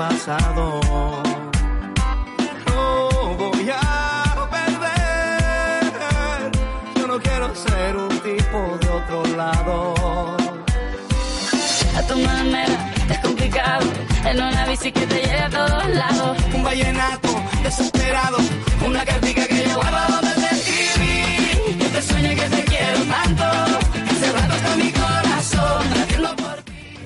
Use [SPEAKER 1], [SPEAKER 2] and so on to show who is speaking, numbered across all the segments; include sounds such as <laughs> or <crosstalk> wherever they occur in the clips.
[SPEAKER 1] pasado. No voy a perder. Yo no quiero ser un tipo de otro lado.
[SPEAKER 2] A tu manera es complicado. En una bici que te lleve a todos lados.
[SPEAKER 1] Un vallenato desesperado. Una cartica que yo guardo donde te escribí.
[SPEAKER 2] Que te sueño que te quiero tanto.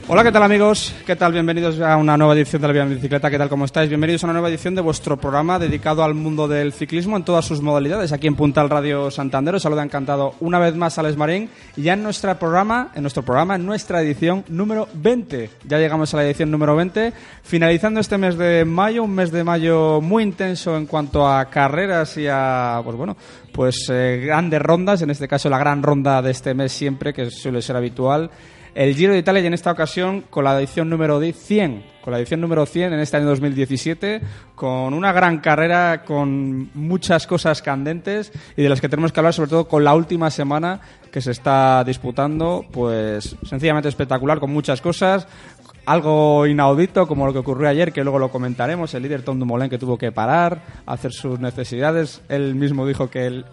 [SPEAKER 3] Hola, ¿qué tal amigos? ¿Qué tal? Bienvenidos a una nueva edición de La Vía en Bicicleta. ¿Qué tal? ¿Cómo estáis? Bienvenidos a una nueva edición de vuestro programa dedicado al mundo del ciclismo en todas sus modalidades. Aquí en Puntal Radio Santander os saluda encantado una vez más Alex Marín y ya en nuestro programa, en nuestro programa, en nuestra edición número 20. Ya llegamos a la edición número 20, finalizando este mes de mayo, un mes de mayo muy intenso en cuanto a carreras y a, pues bueno, pues eh, grandes rondas, en este caso la gran ronda de este mes siempre, que suele ser habitual el Giro de Italia y en esta ocasión con la edición número 100, con la edición número 100 en este año 2017, con una gran carrera, con muchas cosas candentes y de las que tenemos que hablar sobre todo con la última semana que se está disputando, pues sencillamente espectacular, con muchas cosas, algo inaudito como lo que ocurrió ayer, que luego lo comentaremos, el líder Tom Dumoulin que tuvo que parar, hacer sus necesidades, él mismo dijo que él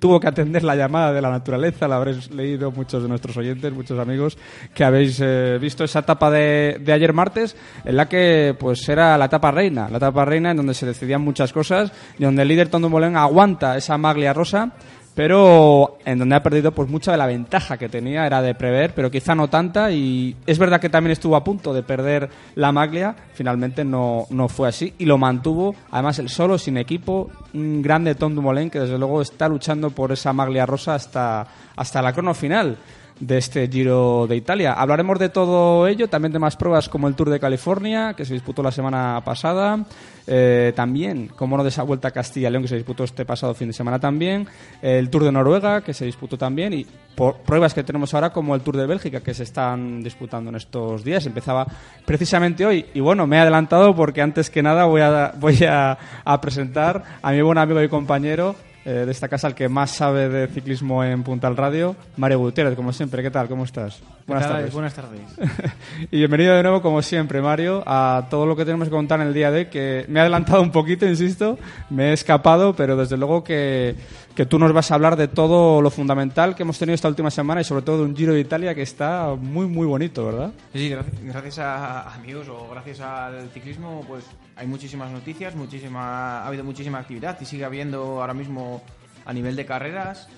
[SPEAKER 3] tuvo que atender la llamada de la naturaleza, la habréis leído muchos de nuestros oyentes, muchos amigos que habéis eh, visto esa etapa de, de, ayer martes, en la que pues era la etapa reina, la etapa reina en donde se decidían muchas cosas y donde el líder Tom Dumoulin aguanta esa maglia rosa pero en donde ha perdido pues mucha de la ventaja que tenía era de prever, pero quizá no tanta y es verdad que también estuvo a punto de perder la maglia, finalmente no, no fue así y lo mantuvo, además el solo, sin equipo, un grande Tom Dumoulin que desde luego está luchando por esa maglia rosa hasta, hasta la crono final de este Giro de Italia. Hablaremos de todo ello, también de más pruebas como el Tour de California, que se disputó la semana pasada, eh, también, como no, de esa Vuelta a Castilla-León, que se disputó este pasado fin de semana también, el Tour de Noruega, que se disputó también, y por pruebas que tenemos ahora como el Tour de Bélgica, que se están disputando en estos días. Empezaba precisamente hoy, y bueno, me he adelantado porque antes que nada voy a, voy a, a presentar a mi buen amigo y compañero, eh, de esta casa, el que más sabe de ciclismo en Puntal Radio, Mario Gutiérrez, como siempre. ¿Qué tal? ¿Cómo estás?
[SPEAKER 4] Buenas tardes. Buenas tardes. <laughs>
[SPEAKER 3] y bienvenido de nuevo, como siempre, Mario, a todo lo que tenemos que contar en el día de hoy, que me he adelantado un poquito, insisto, me he escapado, pero desde luego que, que tú nos vas a hablar de todo lo fundamental que hemos tenido esta última semana y sobre todo de un Giro de Italia que está muy, muy bonito, ¿verdad?
[SPEAKER 4] Sí, gracias a amigos o gracias al ciclismo, pues hay muchísimas noticias, muchísima, ha habido muchísima actividad y sigue habiendo ahora mismo a nivel de carreras,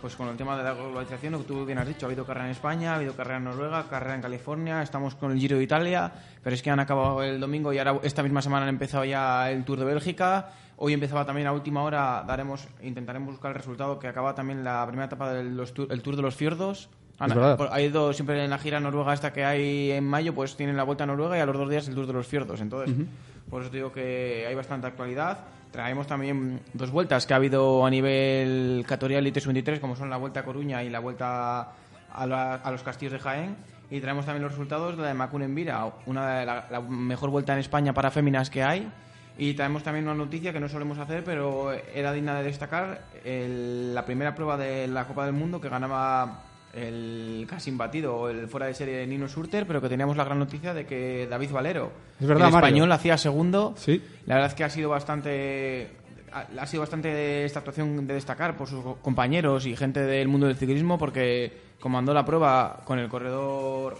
[SPEAKER 4] pues con el tema de la globalización, lo que tú bien has dicho, ha habido carrera en España, ha habido carrera en Noruega, carrera en California, estamos con el Giro de Italia, pero es que han acabado el domingo y ahora esta misma semana han empezado ya el Tour de Bélgica. Hoy empezaba también a última hora, daremos, intentaremos buscar el resultado que acaba también la primera etapa del el Tour de los Fiordos.
[SPEAKER 3] Ana,
[SPEAKER 4] ha ido siempre en la gira noruega esta que hay en mayo, pues tienen la vuelta a Noruega y a los dos días el Tour de los Fiordos. Entonces, uh -huh. Por eso digo que hay bastante actualidad. Traemos también dos vueltas que ha habido a nivel categoría Elite 23, como son la Vuelta a Coruña y la Vuelta a, los Castillos de Jaén. Y traemos también los resultados de la de Macun Vira, una de la, la, mejor vuelta en España para féminas que hay. Y traemos también una noticia que no solemos hacer, pero era digna de destacar: el, la primera prueba de la Copa del Mundo que ganaba el casi imbatido, el fuera de serie de Nino Surter, pero que teníamos la gran noticia de que David Valero,
[SPEAKER 3] es verdad,
[SPEAKER 4] el
[SPEAKER 3] Mario.
[SPEAKER 4] español, hacía segundo.
[SPEAKER 3] Sí.
[SPEAKER 4] La verdad es que ha sido bastante ha sido bastante esta actuación de destacar por sus compañeros y gente del mundo del ciclismo porque comandó la prueba con el corredor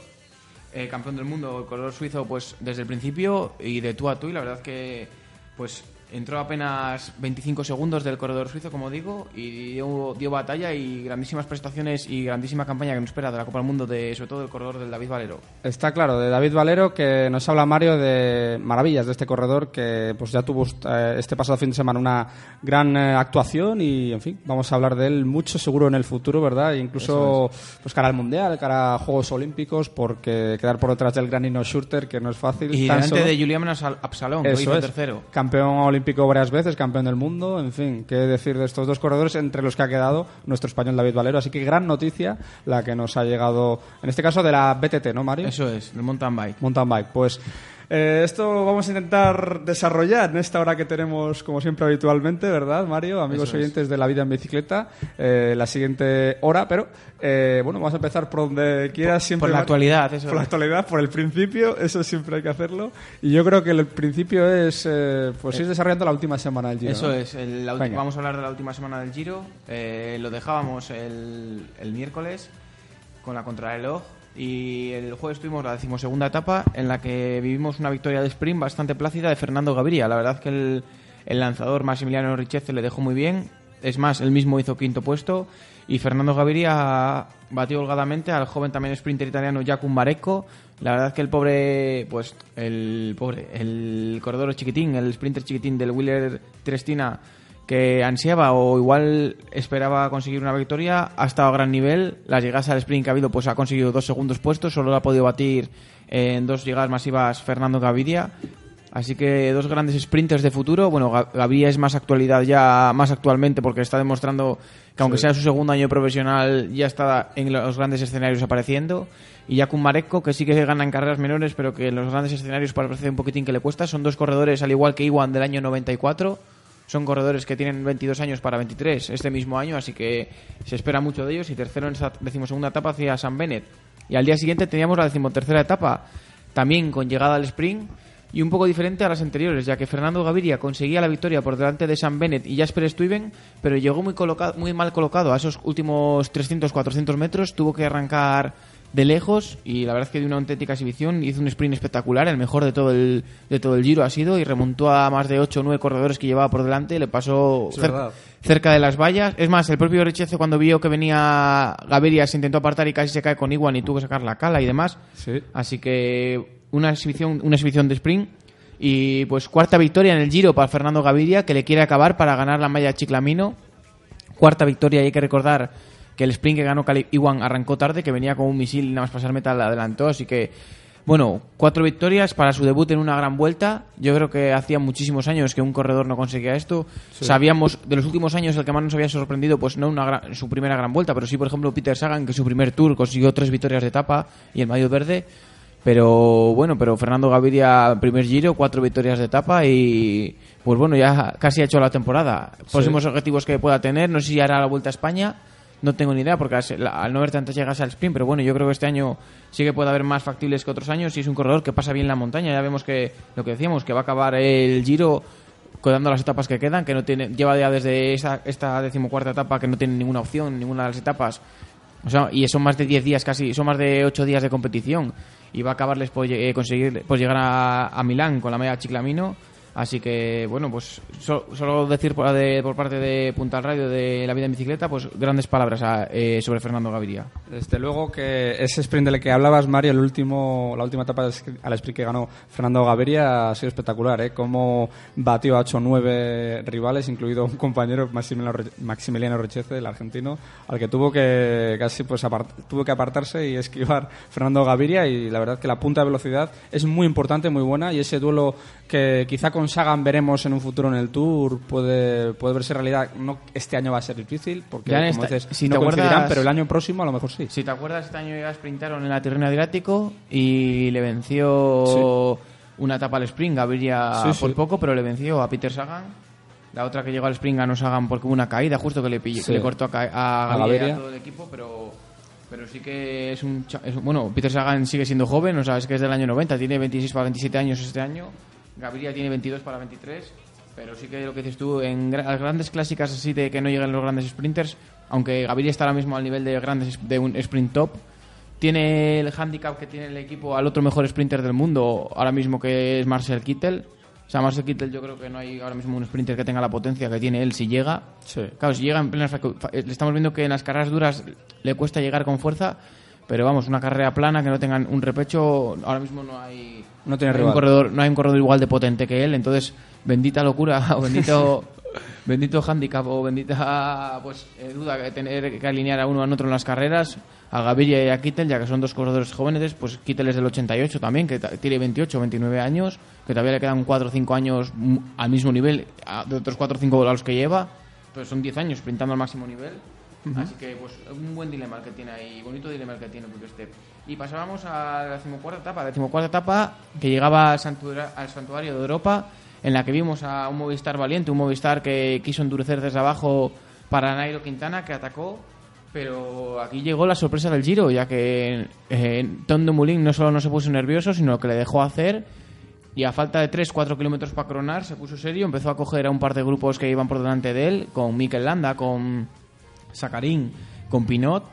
[SPEAKER 4] eh, campeón del mundo, el corredor suizo, pues desde el principio y de tú a tú y la verdad es que pues entró apenas 25 segundos del corredor suizo, como digo, y dio, dio, batalla y grandísimas prestaciones y grandísima campaña que nos espera de la Copa del Mundo, de, sobre todo del corredor del David Valero.
[SPEAKER 3] Está claro, de David Valero, que nos habla Mario de maravillas de este corredor que pues ya tuvo eh, este pasado fin de semana una gran eh, actuación y, en fin, vamos a hablar de él mucho seguro en el futuro, ¿verdad? E incluso pues cara al Mundial, cara a Juegos Olímpicos, porque quedar por detrás del gran Nino Schurter, que no es fácil.
[SPEAKER 4] Y delante solo... de Julián Absalón, que hizo tercero.
[SPEAKER 3] Campeón olímpico olímpico varias veces, campeón del mundo, en fin, qué decir de estos dos corredores entre los que ha quedado nuestro español David Valero. Así que gran noticia la que nos ha llegado, en este caso de la BTT, ¿no, Mario?
[SPEAKER 4] Eso es, el mountain bike.
[SPEAKER 3] Mountain bike, pues Eh, esto vamos a intentar desarrollar en esta hora que tenemos, como siempre habitualmente, ¿verdad, Mario? Amigos
[SPEAKER 4] Eso es.
[SPEAKER 3] oyentes de La Vida en Bicicleta, eh, la siguiente hora, pero eh, bueno, vamos a empezar por donde quieras siempre.
[SPEAKER 4] por la actualidad, eso
[SPEAKER 3] Por la
[SPEAKER 4] es.
[SPEAKER 3] actualidad, por el principio, eso siempre hay que hacerlo. Y yo creo que el principio es, eh, pues ir desarrollando la última semana del Giro.
[SPEAKER 4] Eso
[SPEAKER 3] ¿no?
[SPEAKER 4] es, el- la vamos a hablar de la última semana del Giro. Eh, lo dejábamos el, el miércoles con la contrarreloj y el jueves tuvimos la decimosegunda etapa en la que vivimos una victoria de sprint bastante plácida de Fernando Gaviria. La verdad que el, el lanzador Massimiliano Richeze le dejó muy bien. Es más, él mismo hizo quinto puesto y Fernando Gaviria batió holgadamente al joven también sprinter italiano Jakub Marecco. La verdad que el pobre, pues el pobre, el corredor chiquitín, el sprinter chiquitín del Wheeler Trestina que ansiaba o igual esperaba conseguir una victoria, ha estado a gran nivel. Las llegadas al sprint que ha habido, pues ha conseguido dos segundos puestos, solo lo ha podido batir en dos llegadas masivas Fernando Gaviria. Así que dos grandes sprinters de futuro. Bueno, Ga- Gaviria es más actualidad ya, más actualmente, porque está demostrando que aunque sea su segundo año profesional, ya está en los grandes escenarios apareciendo. Y Jakub Marecco, que sí que gana en carreras menores, pero que en los grandes escenarios parece un poquitín que le cuesta. Son dos corredores, al igual que Iwan del año 94. Son corredores que tienen 22 años para 23 este mismo año, así que se espera mucho de ellos. Y tercero en esa decimosegunda etapa hacia San Bennett. Y al día siguiente teníamos la decimotercera etapa, también con llegada al sprint y un poco diferente a las anteriores, ya que Fernando Gaviria conseguía la victoria por delante de Sam Bennett y Jasper Stuyven, pero llegó muy, colocado, muy mal colocado a esos últimos 300-400 metros, tuvo que arrancar de lejos y la verdad es que dio una auténtica exhibición, hizo un sprint espectacular, el mejor de todo el, de todo el giro ha sido y remontó a más de 8 o 9 corredores que llevaba por delante, le pasó cer- cerca de las vallas. Es más, el propio Richeze cuando vio que venía Gaviria se intentó apartar y casi se cae con Iwan y tuvo que sacar la cala y demás.
[SPEAKER 3] Sí.
[SPEAKER 4] Así que una exhibición, una exhibición de sprint. Y pues cuarta victoria en el Giro para Fernando Gaviria, que le quiere acabar para ganar la malla Chiclamino. Cuarta victoria y hay que recordar que el sprint que ganó Cali Iwan arrancó tarde, que venía con un misil y nada más pasar meta le adelantó. Así que, bueno, cuatro victorias para su debut en una gran vuelta. Yo creo que hacía muchísimos años que un corredor no conseguía esto. Sabíamos, de los últimos años, el que más nos había sorprendido, pues no una gran- su primera gran vuelta, pero sí, por ejemplo, Peter Sagan, que su primer tour consiguió tres victorias de etapa y el mayo verde. Pero bueno, pero Fernando Gaviria, primer giro, cuatro victorias de etapa y pues bueno, ya casi ha hecho la temporada. Próximos objetivos que pueda tener, no sé si hará la vuelta a España, no tengo ni idea porque al no haber tantas llegas al sprint, pero bueno, yo creo que este año sí que puede haber más factibles que otros años y es un corredor que pasa bien la montaña. Ya vemos que lo que decíamos, que va a acabar el giro dando las etapas que quedan, que no tiene, lleva ya desde esa, esta decimocuarta etapa que no tiene ninguna opción, ninguna de las etapas. O sea, y son más de 10 días casi, son más de 8 días de competición. Y va a acabarles por lle- conseguir pues llegar a, a Milán con la media Chiclamino. Así que, bueno, pues so- solo decir por, de- por parte de Punta al Radio de la vida en bicicleta, pues grandes palabras a- eh, sobre Fernando Gaviria.
[SPEAKER 3] Desde luego que ese sprint del que hablabas, Mario, el último, la última etapa al sprint que ganó Fernando Gaviria ha sido espectacular, ¿eh? Cómo batió a 8 o 9 rivales, incluido un compañero, Maximiliano, Richeze, el argentino, al que tuvo que casi pues tuvo que apartarse y esquivar Fernando Gaviria y la verdad que la punta de velocidad es muy importante, muy buena y ese duelo que quizá con Sagan veremos en un futuro en el Tour puede, puede verse realidad. No, este año va a ser difícil porque,
[SPEAKER 4] Ya
[SPEAKER 3] como
[SPEAKER 4] esta-
[SPEAKER 3] dices,
[SPEAKER 4] si
[SPEAKER 3] no
[SPEAKER 4] te acuerdas-
[SPEAKER 3] pero el año próximo a lo mejor sí.
[SPEAKER 4] Si te acuerdas, este año ya sprintaron en la Tirreno Adriático y le venció una etapa al sprint, Gaviria
[SPEAKER 3] Sí, sí.
[SPEAKER 4] por poco, pero le venció a Peter Sagan. La otra que llegó al sprint ganó Sagan porque hubo una caída justo que le,
[SPEAKER 3] Sí.
[SPEAKER 4] que le cortó a, a
[SPEAKER 3] A
[SPEAKER 4] Gaviria y a todo el equipo, pero, pero sí que es un, es un- Bueno, Peter Sagan sigue siendo joven, o sea, es que es del año 90, tiene 26 para 27 años este año. Gaviria tiene 22 para 23. Pero sí que lo que dices tú, en las grandes clásicas así de que no lleguen los grandes sprinters, aunque Gaviria está ahora mismo al nivel de grandes de un sprint top, tiene el handicap que tiene el equipo al otro mejor sprinter del mundo ahora mismo que es Marcel Kittel. O sea, Marcel Kittel yo creo que no hay ahora mismo un sprinter que tenga la potencia que tiene él si llega.
[SPEAKER 3] Sí.
[SPEAKER 4] Claro, si llega en plenas... Estamos viendo que en las carreras duras le cuesta llegar con fuerza, pero vamos, una carrera plana que no tengan un repecho, ahora mismo no hay...
[SPEAKER 3] No tiene
[SPEAKER 4] hay un corredor, no hay un corredor igual de potente que él, entonces bendita locura <laughs> o bendito <laughs> bendito handicap o bendita pues eh, duda que tener que alinear a uno a otro en las carreras a Gaviria y a Kittel ya que son dos corredores jóvenes pues Kittel es del 88 también que tiene 28 o 29 años que todavía le quedan 4 o 5 años al mismo nivel de otros 4 o 5 a los que lleva pues son 10 años sprintando al máximo nivel Así que, pues, un buen dilema el que tiene ahí, bonito dilema el que tiene Quick Step. Y pasábamos a la decimocuarta etapa, la decimocuarta etapa que llegaba al santuario, al santuario de Europa, en la que vimos a un Movistar valiente, un Movistar que quiso endurecer desde abajo para Nairo Quintana, que atacó pero aquí llegó la sorpresa del Giro, ya que eh, Tom Dumoulin no solo no se puso nervioso, sino que le dejó hacer y a falta de 3-4 kilómetros para cronar se puso serio, empezó a coger a un par de grupos que iban por delante de él, con Mikel Landa, con Sacarín, con Pinot.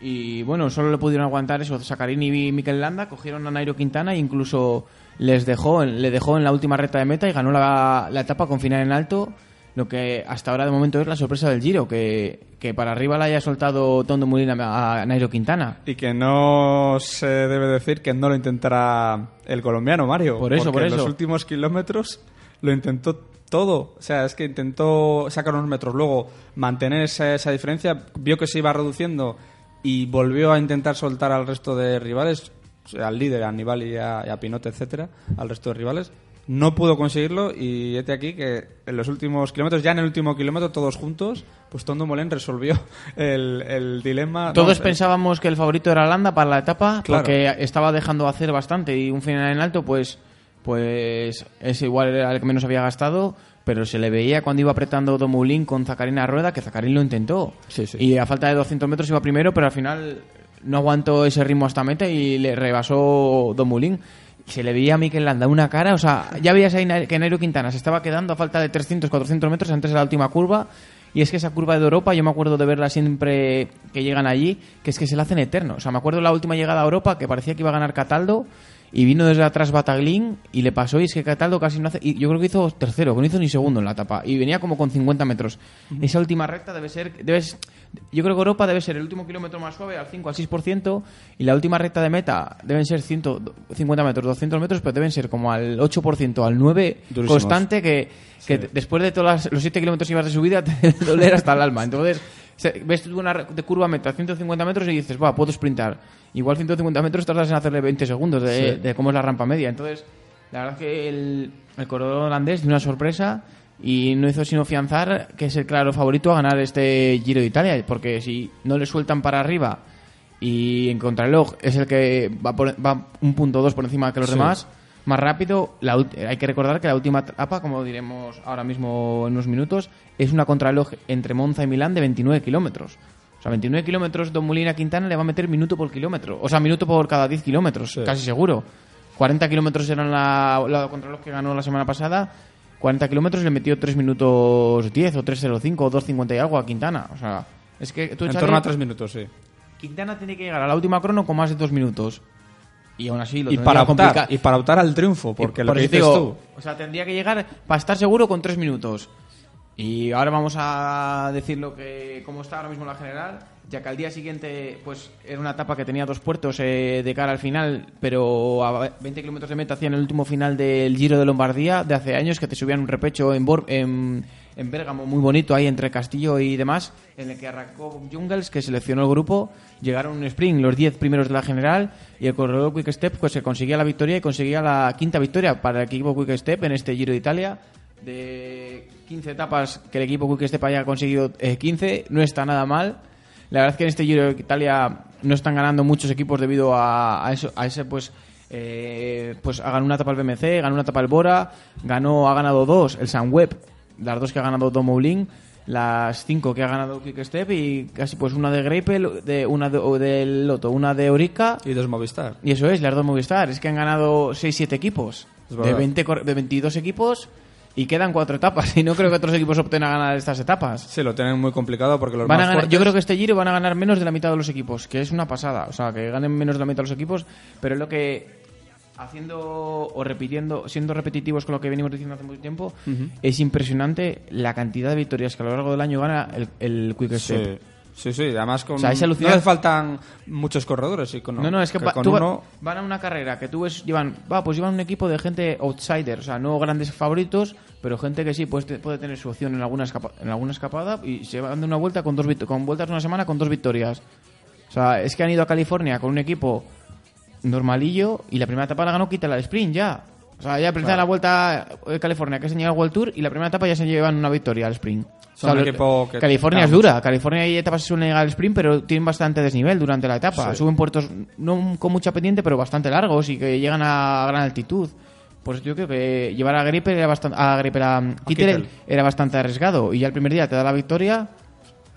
[SPEAKER 4] Y bueno, solo le pudieron aguantar eso. Sacarín y Mikel Landa cogieron a Nairo Quintana e incluso les dejó, le dejó en la última recta de meta y ganó la, la etapa con final en alto lo que hasta ahora de momento es la sorpresa del Giro, que, que para arriba la haya soltado Tondo Molina a Nairo Quintana.
[SPEAKER 3] Y que no se debe decir que no lo intentará el colombiano, Mario.
[SPEAKER 4] Por eso, por
[SPEAKER 3] en
[SPEAKER 4] eso.
[SPEAKER 3] los últimos kilómetros lo intentó todo. O sea, es que intentó sacar unos metros, luego mantener esa, esa diferencia, vio que se iba reduciendo y volvió a intentar soltar al resto de rivales, al líder, a Aníbal y a, y a Pinot, etcétera, al resto de rivales. No pudo conseguirlo y este aquí que en los últimos kilómetros, ya en el último kilómetro, todos juntos, pues Tondo Molén resolvió <laughs> el, el dilema.
[SPEAKER 4] Todos
[SPEAKER 3] no,
[SPEAKER 4] pensábamos que el favorito era Landa para la etapa,
[SPEAKER 3] Claro.
[SPEAKER 4] porque estaba dejando hacer bastante y un final en alto, pues, pues es igual era el que menos había gastado, pero se le veía cuando iba apretando Domulín con Zacarín a rueda, que Zacarín lo intentó.
[SPEAKER 3] Sí, sí.
[SPEAKER 4] Y a falta de 200 metros iba primero, pero al final no aguantó ese ritmo hasta meta y le rebasó Domulín. Se le veía a Mikel Landa una cara, o sea, ya veías ahí que Nairo Quintana se estaba quedando a falta de 300, 400 metros antes de la última curva. Y es que esa curva de Europa, yo me acuerdo de verla siempre que llegan allí, que es que se la hacen eterno. O sea, me acuerdo la última llegada a Europa que parecía que iba a ganar Cataldo y vino desde atrás Bataglín y le pasó y es que Cataldo casi no hace... Y yo creo que hizo tercero, que no hizo ni segundo en la etapa y venía como con 50 metros. Esa última recta debe ser... Debe, s- yo creo que Europa debe ser el último kilómetro más suave, al 5 al 6%, y la última recta de meta deben ser 150 metros, 200 metros, pero deben ser como al 8%, al 9%
[SPEAKER 3] Durísimos.
[SPEAKER 4] constante que, que t- después de todos los 7 kilómetros que ibas de subida <laughs> te doler hasta el alma. <laughs> Entonces, ves tú una de curva meta 150 metros y dices, va, puedo sprintar. Igual 150 metros tardas en hacerle 20 segundos de,
[SPEAKER 3] Sí.
[SPEAKER 4] de cómo es la rampa media. Entonces, la verdad es que el, el corredor holandés dio una sorpresa y no hizo sino fianzar que es el claro favorito a ganar este Giro de Italia, porque si no le sueltan para arriba y en contrarreloj es el que va, por- va un punto dos por encima que los
[SPEAKER 3] Sí.
[SPEAKER 4] demás, más rápido, la hay que recordar que la última etapa, como diremos ahora mismo en unos minutos, es una contrarreloj entre Monza y Milán de 29 kilómetros. O sea, 29 kilómetros, Don Molina Quintana le va a meter minuto por kilómetro. O sea, minuto por cada 10 kilómetros,
[SPEAKER 3] Sí.
[SPEAKER 4] casi seguro. 40 kilómetros eran la, la contrarreloj que ganó la semana pasada. 40 kilómetros le metió 3 minutos 10 o 3.05 o 2.50 y algo a Quintana. O sea, es que tú
[SPEAKER 3] En torno a tres minutos, sí.
[SPEAKER 4] Quintana tiene que llegar a la última crono con más de 2 minutos. Y aún así lo
[SPEAKER 3] Y para, optar, y para optar al triunfo, porque
[SPEAKER 4] y
[SPEAKER 3] lo
[SPEAKER 4] por
[SPEAKER 3] que dices
[SPEAKER 4] digo,
[SPEAKER 3] tú...
[SPEAKER 4] O sea, tendría que llegar para estar seguro con tres minutos. Y ahora vamos a decir lo que cómo está ahora mismo la general, ya que al día siguiente pues era una etapa que tenía dos puertos eh, de cara al final, pero a 20 kilómetros de meta hacían el último final del Giro de Lombardía de hace años que te subían un repecho en, Bor- en, en Bérgamo muy bonito ahí entre Castillo y demás, en el que arrancó Jungles que seleccionó el grupo, llegaron un sprint los 10 primeros de la general y el corredor Quick Step pues se conseguía la victoria y conseguía la quinta victoria para el equipo Quick Step en este Giro de Italia. De 15 etapas que el equipo Quick Step haya conseguido eh, 15 no está nada mal. La verdad es que en este Giro de Italia no están ganando muchos equipos debido a, eso a ese pues eh, pues ganado una etapa el BMC ganó una etapa el Bora ganó ha ganado dos el Sunweb las dos que ha ganado Tom Moulin las cinco que ha ganado Quick Step y casi pues una de Greipel de una de, del Loto una de Orica
[SPEAKER 3] Y dos Movistar.
[SPEAKER 4] y eso es, las dos Movistar. Es que han ganado 6-7 equipos. De,
[SPEAKER 3] verdad.
[SPEAKER 4] 20, cor- de 22 equipos y quedan cuatro etapas. <laughs> Y no creo que otros equipos opten a ganar estas etapas.
[SPEAKER 3] Sí, lo tienen muy complicado porque los
[SPEAKER 4] Van a
[SPEAKER 3] más
[SPEAKER 4] ganar-
[SPEAKER 3] fuertes...
[SPEAKER 4] yo creo que este giro van a ganar menos de la mitad de los equipos, que es una pasada. O sea, que ganen menos de la mitad de los equipos, pero es lo que haciendo o repitiendo, siendo repetitivos con lo que venimos diciendo hace mucho tiempo, es impresionante la cantidad de victorias que a lo largo del año gana el, el Quick Step.
[SPEAKER 3] Sí, sí, sí. Además, con...
[SPEAKER 4] O sea,
[SPEAKER 3] no le faltan muchos corredores. Y con,
[SPEAKER 4] No, no, es que,
[SPEAKER 3] con
[SPEAKER 4] tú
[SPEAKER 3] uno...
[SPEAKER 4] van a una carrera que tú ves, llevan, va, pues llevan un equipo de gente outsider, o sea, no grandes favoritos, pero gente que sí puede, te- puede tener su opción en alguna, escapa- en alguna escapada y se van de una vuelta con dos con vueltas de una semana con dos victorias. O sea, es que han ido a California con un equipo normalillo y la primera etapa la ganó quita la sprint ya. O sea, ya presenta la vuelta de California, que se llega al World Tour, y la primera etapa ya se llevan una victoria al sprint. O sea,
[SPEAKER 3] que
[SPEAKER 4] California es dura. California hay etapas que suelen llegar al sprint, pero tienen bastante desnivel durante la etapa.
[SPEAKER 3] Sí.
[SPEAKER 4] Suben puertos no con mucha pendiente, pero bastante largos y que llegan a gran altitud. Pues yo creo que llevar a Gripe era bastante, a Gripe a Kittel
[SPEAKER 3] Kittel.
[SPEAKER 4] era bastante arriesgado y ya el primer día te da la victoria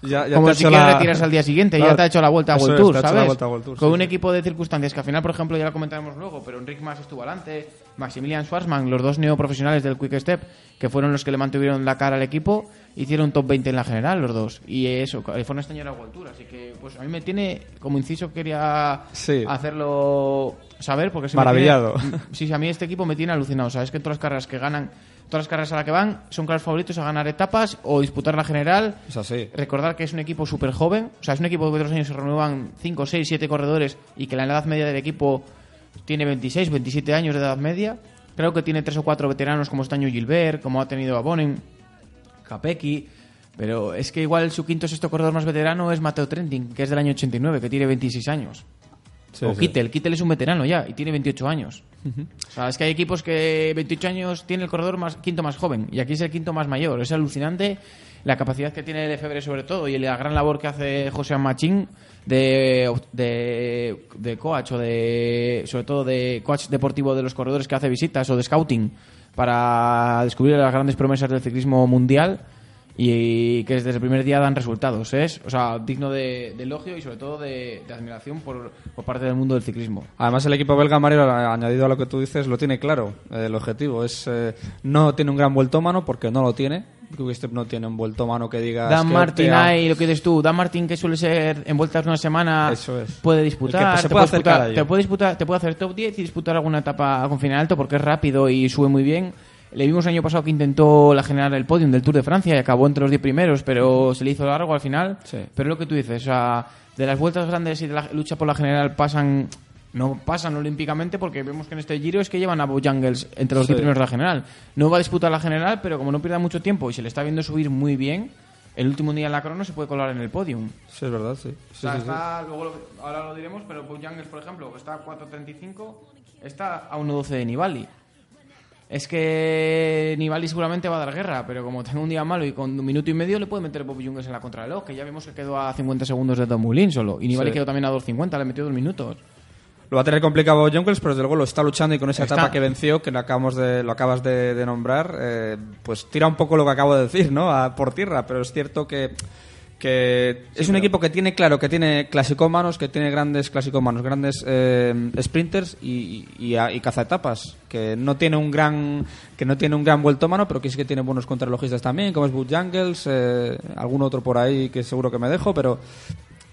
[SPEAKER 3] Ya, ya
[SPEAKER 4] como si quieres
[SPEAKER 3] la-
[SPEAKER 4] retirarse al día siguiente,
[SPEAKER 3] Claro,
[SPEAKER 4] ya te ha hecho la vuelta a World Tour, ¿sabes?
[SPEAKER 3] vuelta a World Tour,
[SPEAKER 4] Con
[SPEAKER 3] sí,
[SPEAKER 4] un
[SPEAKER 3] sí.
[SPEAKER 4] equipo de circunstancias que al final, por ejemplo, ya lo comentaremos luego, pero Enric Mas estuvo adelante, Maximilian Schwarzman, los dos neoprofesionales del Quick Step, que fueron los que le mantuvieron la cara al equipo, hicieron top 20 en la general los dos. Y eso, California este año era World Tour, así que pues a mí me tiene, como inciso quería
[SPEAKER 3] Sí.
[SPEAKER 4] hacerlo saber, porque se me
[SPEAKER 3] Maravillado.
[SPEAKER 4] tiene- <laughs> sí, sí, a mí este equipo me tiene alucinado. Sabes que en todas las carreras que ganan, todas las carreras a las que van, son claros favoritos a ganar etapas o disputar la general.
[SPEAKER 3] Es así.
[SPEAKER 4] Recordar que es un equipo súper joven, o sea, es un equipo que todos los años se renuevan 5, 6, 7 corredores y que la edad media del equipo tiene 26, 27 años de edad media. Creo que tiene tres o cuatro veteranos como este año Gilbert, como ha tenido a Bonen, Capecchi. Pero es que igual su quinto o sexto corredor más veterano es Mateo Trentin, que es del año 89, que tiene 26 años.
[SPEAKER 3] Sí,
[SPEAKER 4] o
[SPEAKER 3] sí.
[SPEAKER 4] Kittel, Kittel es un veterano ya y tiene 28 años. O sea, es que hay equipos que 28 años tiene el corredor más quinto más joven y aquí es el quinto más mayor. Es alucinante la capacidad que tiene Lefebvre sobre todo y la gran labor que hace José Machín de, de, de coach o de sobre todo de coach deportivo de los corredores que hace visitas o de scouting para descubrir las grandes promesas del ciclismo mundial y que desde el primer día dan resultados. Es, o sea, digno de, de elogio y sobre todo de, de admiración por, por parte del mundo del ciclismo.
[SPEAKER 3] Además, el equipo belga, Mario, añadido a lo que tú dices, lo tiene claro. Eh, el objetivo es. eh, no tiene un gran vueltómano porque no lo tiene. Quickstep no tiene un vueltómano que diga.
[SPEAKER 4] Dan Martin hay, lo que dices tú, Dan Martin que suele ser en vueltas una semana
[SPEAKER 3] Eso es.
[SPEAKER 4] puede disputar,
[SPEAKER 3] que
[SPEAKER 4] te,
[SPEAKER 3] puede
[SPEAKER 4] disputar te puede disputar, te puede hacer top 10 y disputar alguna etapa con final alto porque es rápido y sube muy bien. Le vimos el año pasado que intentó la general el podium del Tour de Francia y acabó entre los 10 primeros, pero se le hizo largo al final.
[SPEAKER 3] Sí.
[SPEAKER 4] Pero es lo que tú dices, o sea, de las vueltas grandes y de la lucha por la general pasan no pasan olímpicamente porque vemos que en este giro es que llevan a Bojangles entre los
[SPEAKER 3] Sí.
[SPEAKER 4] 10 primeros de la general. No va a disputar la general, pero como no pierda mucho tiempo y se le está viendo subir muy bien, el último día en la crono se puede colar en el podium.
[SPEAKER 3] Sí, es verdad, sí.
[SPEAKER 4] O
[SPEAKER 3] Sí,
[SPEAKER 4] sea,
[SPEAKER 3] sí, sí.
[SPEAKER 4] está, luego lo- ahora lo diremos, pero Bojangles, por ejemplo, que está a 4.35, está a 1.12 de Nibali. Es que Nibali seguramente va a dar guerra, pero como tenga un día malo y con un minuto y medio le puede meter Bob Jungels en la contrarreloj, que ya vimos que quedó a 50 segundos de Don Moulin solo. Y Nibali
[SPEAKER 3] Sí.
[SPEAKER 4] quedó también a 2.50, le metió dos minutos.
[SPEAKER 3] Lo va a tener complicado Junkers, pero desde luego lo está luchando y con esa
[SPEAKER 4] Está.
[SPEAKER 3] etapa que venció, que lo, acabamos de, lo acabas de, de nombrar, eh, pues tira un poco lo que acabo de decir, ¿no? A- por tierra, pero es cierto que, que es un equipo que tiene claro que tiene clasicómanos, que tiene grandes clasicómanos, grandes eh, sprinters y, y, y, cazaetapas, que no tiene un gran que no tiene un gran vueltómano, pero que sí que tiene buenos contrarrelojistas también, como es Bud Jungles, eh, algún otro por ahí que seguro que me dejo, pero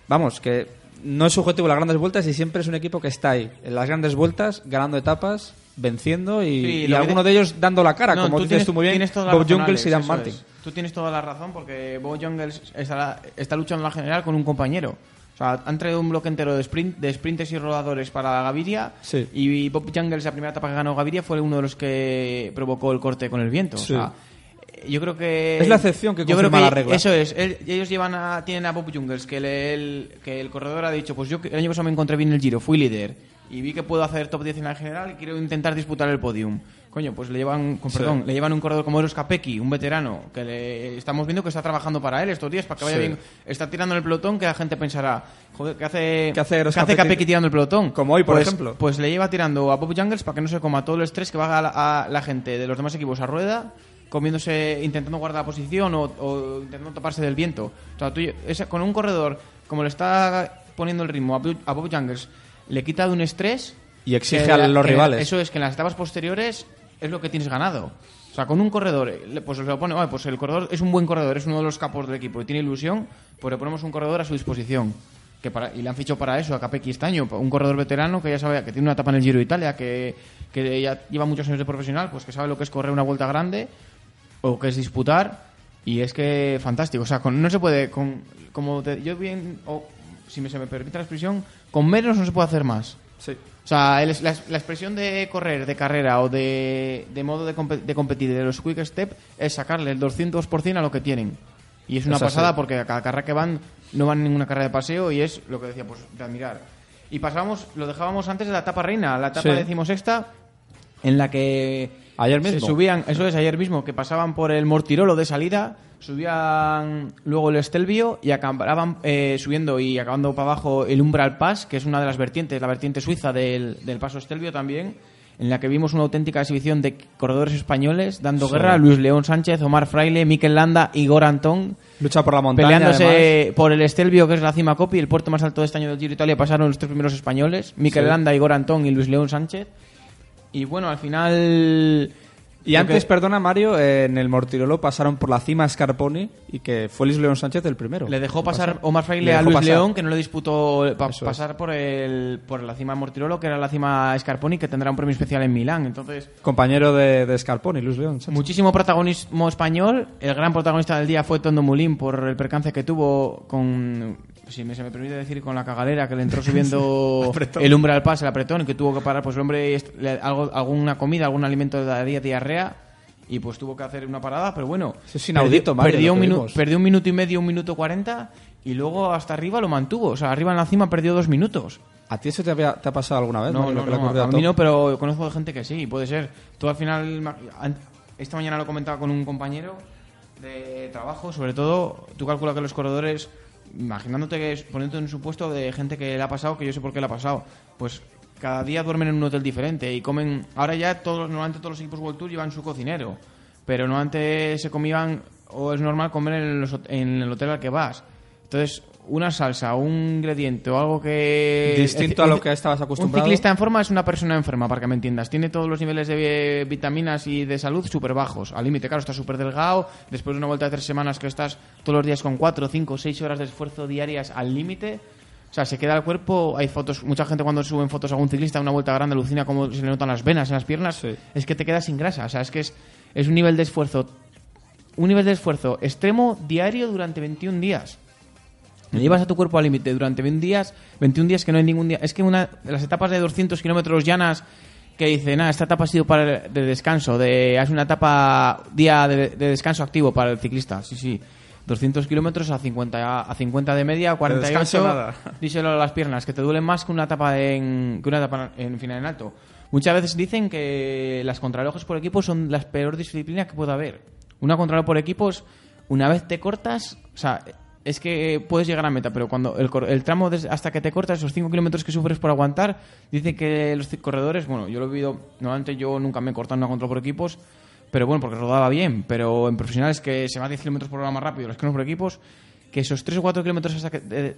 [SPEAKER 3] vamos, que no es su objetivo las grandes vueltas y siempre es un equipo que está ahí, en las grandes vueltas, ganando etapas, venciendo y,
[SPEAKER 4] Sí,
[SPEAKER 3] y
[SPEAKER 4] lo que
[SPEAKER 3] alguno
[SPEAKER 4] te-
[SPEAKER 3] de ellos dando la cara,
[SPEAKER 4] No,
[SPEAKER 3] como
[SPEAKER 4] tú
[SPEAKER 3] dices
[SPEAKER 4] tienes-
[SPEAKER 3] tú muy bien,
[SPEAKER 4] tienes toda la
[SPEAKER 3] Bob
[SPEAKER 4] razón,
[SPEAKER 3] Jungels y Dan Martin.
[SPEAKER 4] es. Tú tienes toda la razón porque Bob Jungels está, está luchando en la general con un compañero. O sea, han traído un bloque entero de, sprint, de sprinters y rodadores para Gaviria.
[SPEAKER 3] Sí.
[SPEAKER 4] Y Bob Jungels, la primera etapa que ganó Gaviria, fue uno de los que provocó el corte con el viento.
[SPEAKER 3] Sí.
[SPEAKER 4] O sea, yo creo que.
[SPEAKER 3] Es la excepción que
[SPEAKER 4] yo creo que
[SPEAKER 3] la regla.
[SPEAKER 4] Eso es. Él- ellos llevan a, tienen a Bob Jungels, que el, el- que el corredor ha dicho: Pues yo el año pasado me encontré bien el giro, fui líder. Y vi que puedo hacer top 10 en la general y quiero intentar disputar el podium. Coño, pues le llevan, con
[SPEAKER 3] Sí.
[SPEAKER 4] perdón, le llevan un corredor como Eros Capecchi, un veterano, que le, estamos viendo que está trabajando para él estos días, para que vaya
[SPEAKER 3] Sí.
[SPEAKER 4] bien. Está tirando en el pelotón que la gente pensará, joder, ¿qué hace,
[SPEAKER 3] ¿Qué hace Eros
[SPEAKER 4] ¿qué hace
[SPEAKER 3] Capecchi?
[SPEAKER 4] Capecchi tirando el pelotón?
[SPEAKER 3] Como hoy, por
[SPEAKER 4] Pues-
[SPEAKER 3] ejemplo.
[SPEAKER 4] Pues le lleva tirando a Bob Jungles para que no se coma todo el estrés que va a la, a la gente de los demás equipos a rueda, comiéndose, intentando guardar la posición o, o intentando taparse del viento. O sea, tú, esa- con un corredor, como le está poniendo el ritmo a, Bob- a Bob Jungles, le quita de un estrés
[SPEAKER 3] Y exige
[SPEAKER 4] que
[SPEAKER 3] a los
[SPEAKER 4] que
[SPEAKER 3] rivales.
[SPEAKER 4] Eso es que en las etapas posteriores es lo que tienes ganado. O sea, con un corredor, pues se lo pone, "Vale, pues el corredor es un buen corredor, es uno de los capos del equipo y tiene ilusión, pues le ponemos un corredor a su disposición. Que para, y le han fichado para eso a Capecchi este año, un corredor veterano que ya sabe que tiene una etapa en el Giro de Italia, que, que ya lleva muchos años de profesional, pues que sabe lo que es correr una vuelta grande o que es disputar y es que fantástico. O sea, con, no se puede, con, como te- yo bien, o si me, se me permite la expresión, con menos no se puede hacer más.
[SPEAKER 3] Sí.
[SPEAKER 4] O sea, el- la, la expresión de correr, de carrera o de, de modo de, de competir de los quick step es sacarle el 200% a lo que tienen. Y es una
[SPEAKER 3] Es así.
[SPEAKER 4] pasada porque a cada carrera que van no van ninguna carrera de paseo y es lo que decía, pues de admirar. Y pasamos, lo dejábamos antes de la etapa reina, la etapa
[SPEAKER 3] Sí.
[SPEAKER 4] decimosexta, en la que
[SPEAKER 3] Ayer
[SPEAKER 4] se
[SPEAKER 3] mismo.
[SPEAKER 4] subían, eso es ayer mismo, que pasaban por el Mortirolo de salida, subían luego el Estelvio y acababan eh, subiendo y acabando para abajo el Umbral Pass, que es una de las vertientes, la vertiente suiza del, del paso Estelvio también, en la que vimos una auténtica exhibición de corredores españoles dando
[SPEAKER 3] Sí.
[SPEAKER 4] guerra a Luis León Sánchez, Omar Fraile, Miquel Landa, Igor Antón,
[SPEAKER 3] Lucha por la montaña.
[SPEAKER 4] peleándose
[SPEAKER 3] además.
[SPEAKER 4] por el Estelvio, que es la cima Copi, el puerto más alto de este año del Giro Italia, pasaron los tres primeros españoles, Miquel
[SPEAKER 3] Sí.
[SPEAKER 4] Landa, Igor Antón y Luis León Sánchez. Y bueno, al final...
[SPEAKER 3] Y antes,
[SPEAKER 4] que-
[SPEAKER 3] perdona Mario, eh, en el Mortirolo pasaron por la cima Scarponi y que fue Luis León Sánchez el primero.
[SPEAKER 4] Le dejó pasar
[SPEAKER 3] Pasar.
[SPEAKER 4] Omar Fraile
[SPEAKER 3] Le
[SPEAKER 4] a Luis
[SPEAKER 3] pasar.
[SPEAKER 4] León, que no le disputó pa-
[SPEAKER 3] Eso es.
[SPEAKER 4] pasar por el por la cima Mortirolo, que era la cima Scarponi, que tendrá un premio especial en Milán. Entonces,
[SPEAKER 3] Compañero de, de Scarponi, Luis León Sánchez.
[SPEAKER 4] muchísimo protagonismo español. El gran protagonista del día fue Tondo Mulín por el percance que tuvo con, si me, se me permite decir, con la cagadera que le entró subiendo <laughs> el umbral pass, el apretón, que tuvo que parar, pues el hombre, le- algo, alguna comida, algún alimento le daría diarrea. Y pues tuvo que hacer una parada, pero bueno.
[SPEAKER 3] Eso es inaudito,
[SPEAKER 4] perdió, perdió un minu- perdió un minuto y medio, un minuto cuarenta, y luego hasta arriba lo mantuvo. O sea, arriba en la cima perdió dos minutos.
[SPEAKER 3] ¿A ti eso te, había- te ha pasado alguna vez?
[SPEAKER 4] No, no,
[SPEAKER 3] ha
[SPEAKER 4] no,
[SPEAKER 3] ocurrido
[SPEAKER 4] a mí no, pero conozco de gente que sí, puede ser. Tú al final, esta mañana lo comentaba con un compañero de trabajo, sobre todo, tú calculas que los corredores, imaginándote que, poniéndote en un supuesto de gente que le ha pasado, que yo sé por qué le ha pasado, pues cada día duermen en un hotel diferente y comen, ahora ya todos, normalmente todos los equipos World Tour llevan su cocinero, pero no antes se comían, o es normal comer en, los en el hotel al que vas. Entonces, una salsa, un ingrediente o algo que...
[SPEAKER 3] Distinto a lo que estabas acostumbrado.
[SPEAKER 4] Un ciclista en forma es una persona enferma, para que me entiendas. Tiene todos los niveles de eh, vitaminas y de salud súper bajos. Al límite, claro, está súper delgado. Después de una vuelta de tres semanas que estás todos los días con cuatro, cinco, seis horas de esfuerzo diarias al límite. O sea, se queda el cuerpo. Hay fotos, mucha gente cuando suben fotos a un ciclista una vuelta grande alucina cómo se le notan las venas en las piernas.
[SPEAKER 3] Sí.
[SPEAKER 4] Es que te quedas sin grasa. O sea, es que es, es un nivel de esfuerzo. Un nivel de esfuerzo extremo diario durante 21 días. Le llevas a tu cuerpo al límite durante 21 días, 21 días que no hay ningún día. Es que una de las etapas de 200 kilómetros llanas que dice, nada, esta etapa ha sido para el- de descanso, de, es una etapa, día de, de descanso activo para el ciclista. Sí, sí. 200 kilómetros a 50, a 50 de media, 48.
[SPEAKER 3] descanso nada. <laughs>
[SPEAKER 4] Díselo a las piernas, que te duelen más que una etapa en, que una etapa en final en alto. Muchas veces dicen que las contrarrelojes por equipo son las peores disciplinas que puede haber. Una contrarreloj por equipos, una vez te cortas, o sea, es que puedes llegar a meta, pero cuando el, el tramo hasta que te cortas, esos 5 kilómetros que sufres por aguantar, dicen que los corredores, bueno, yo lo he vivido, normalmente yo nunca me he cortado una contra por equipos, pero bueno, porque rodaba bien, pero en profesionales que se va a 10 kilómetros por hora más rápido, los que no por equipos, que esos 3 o 4 kilómetros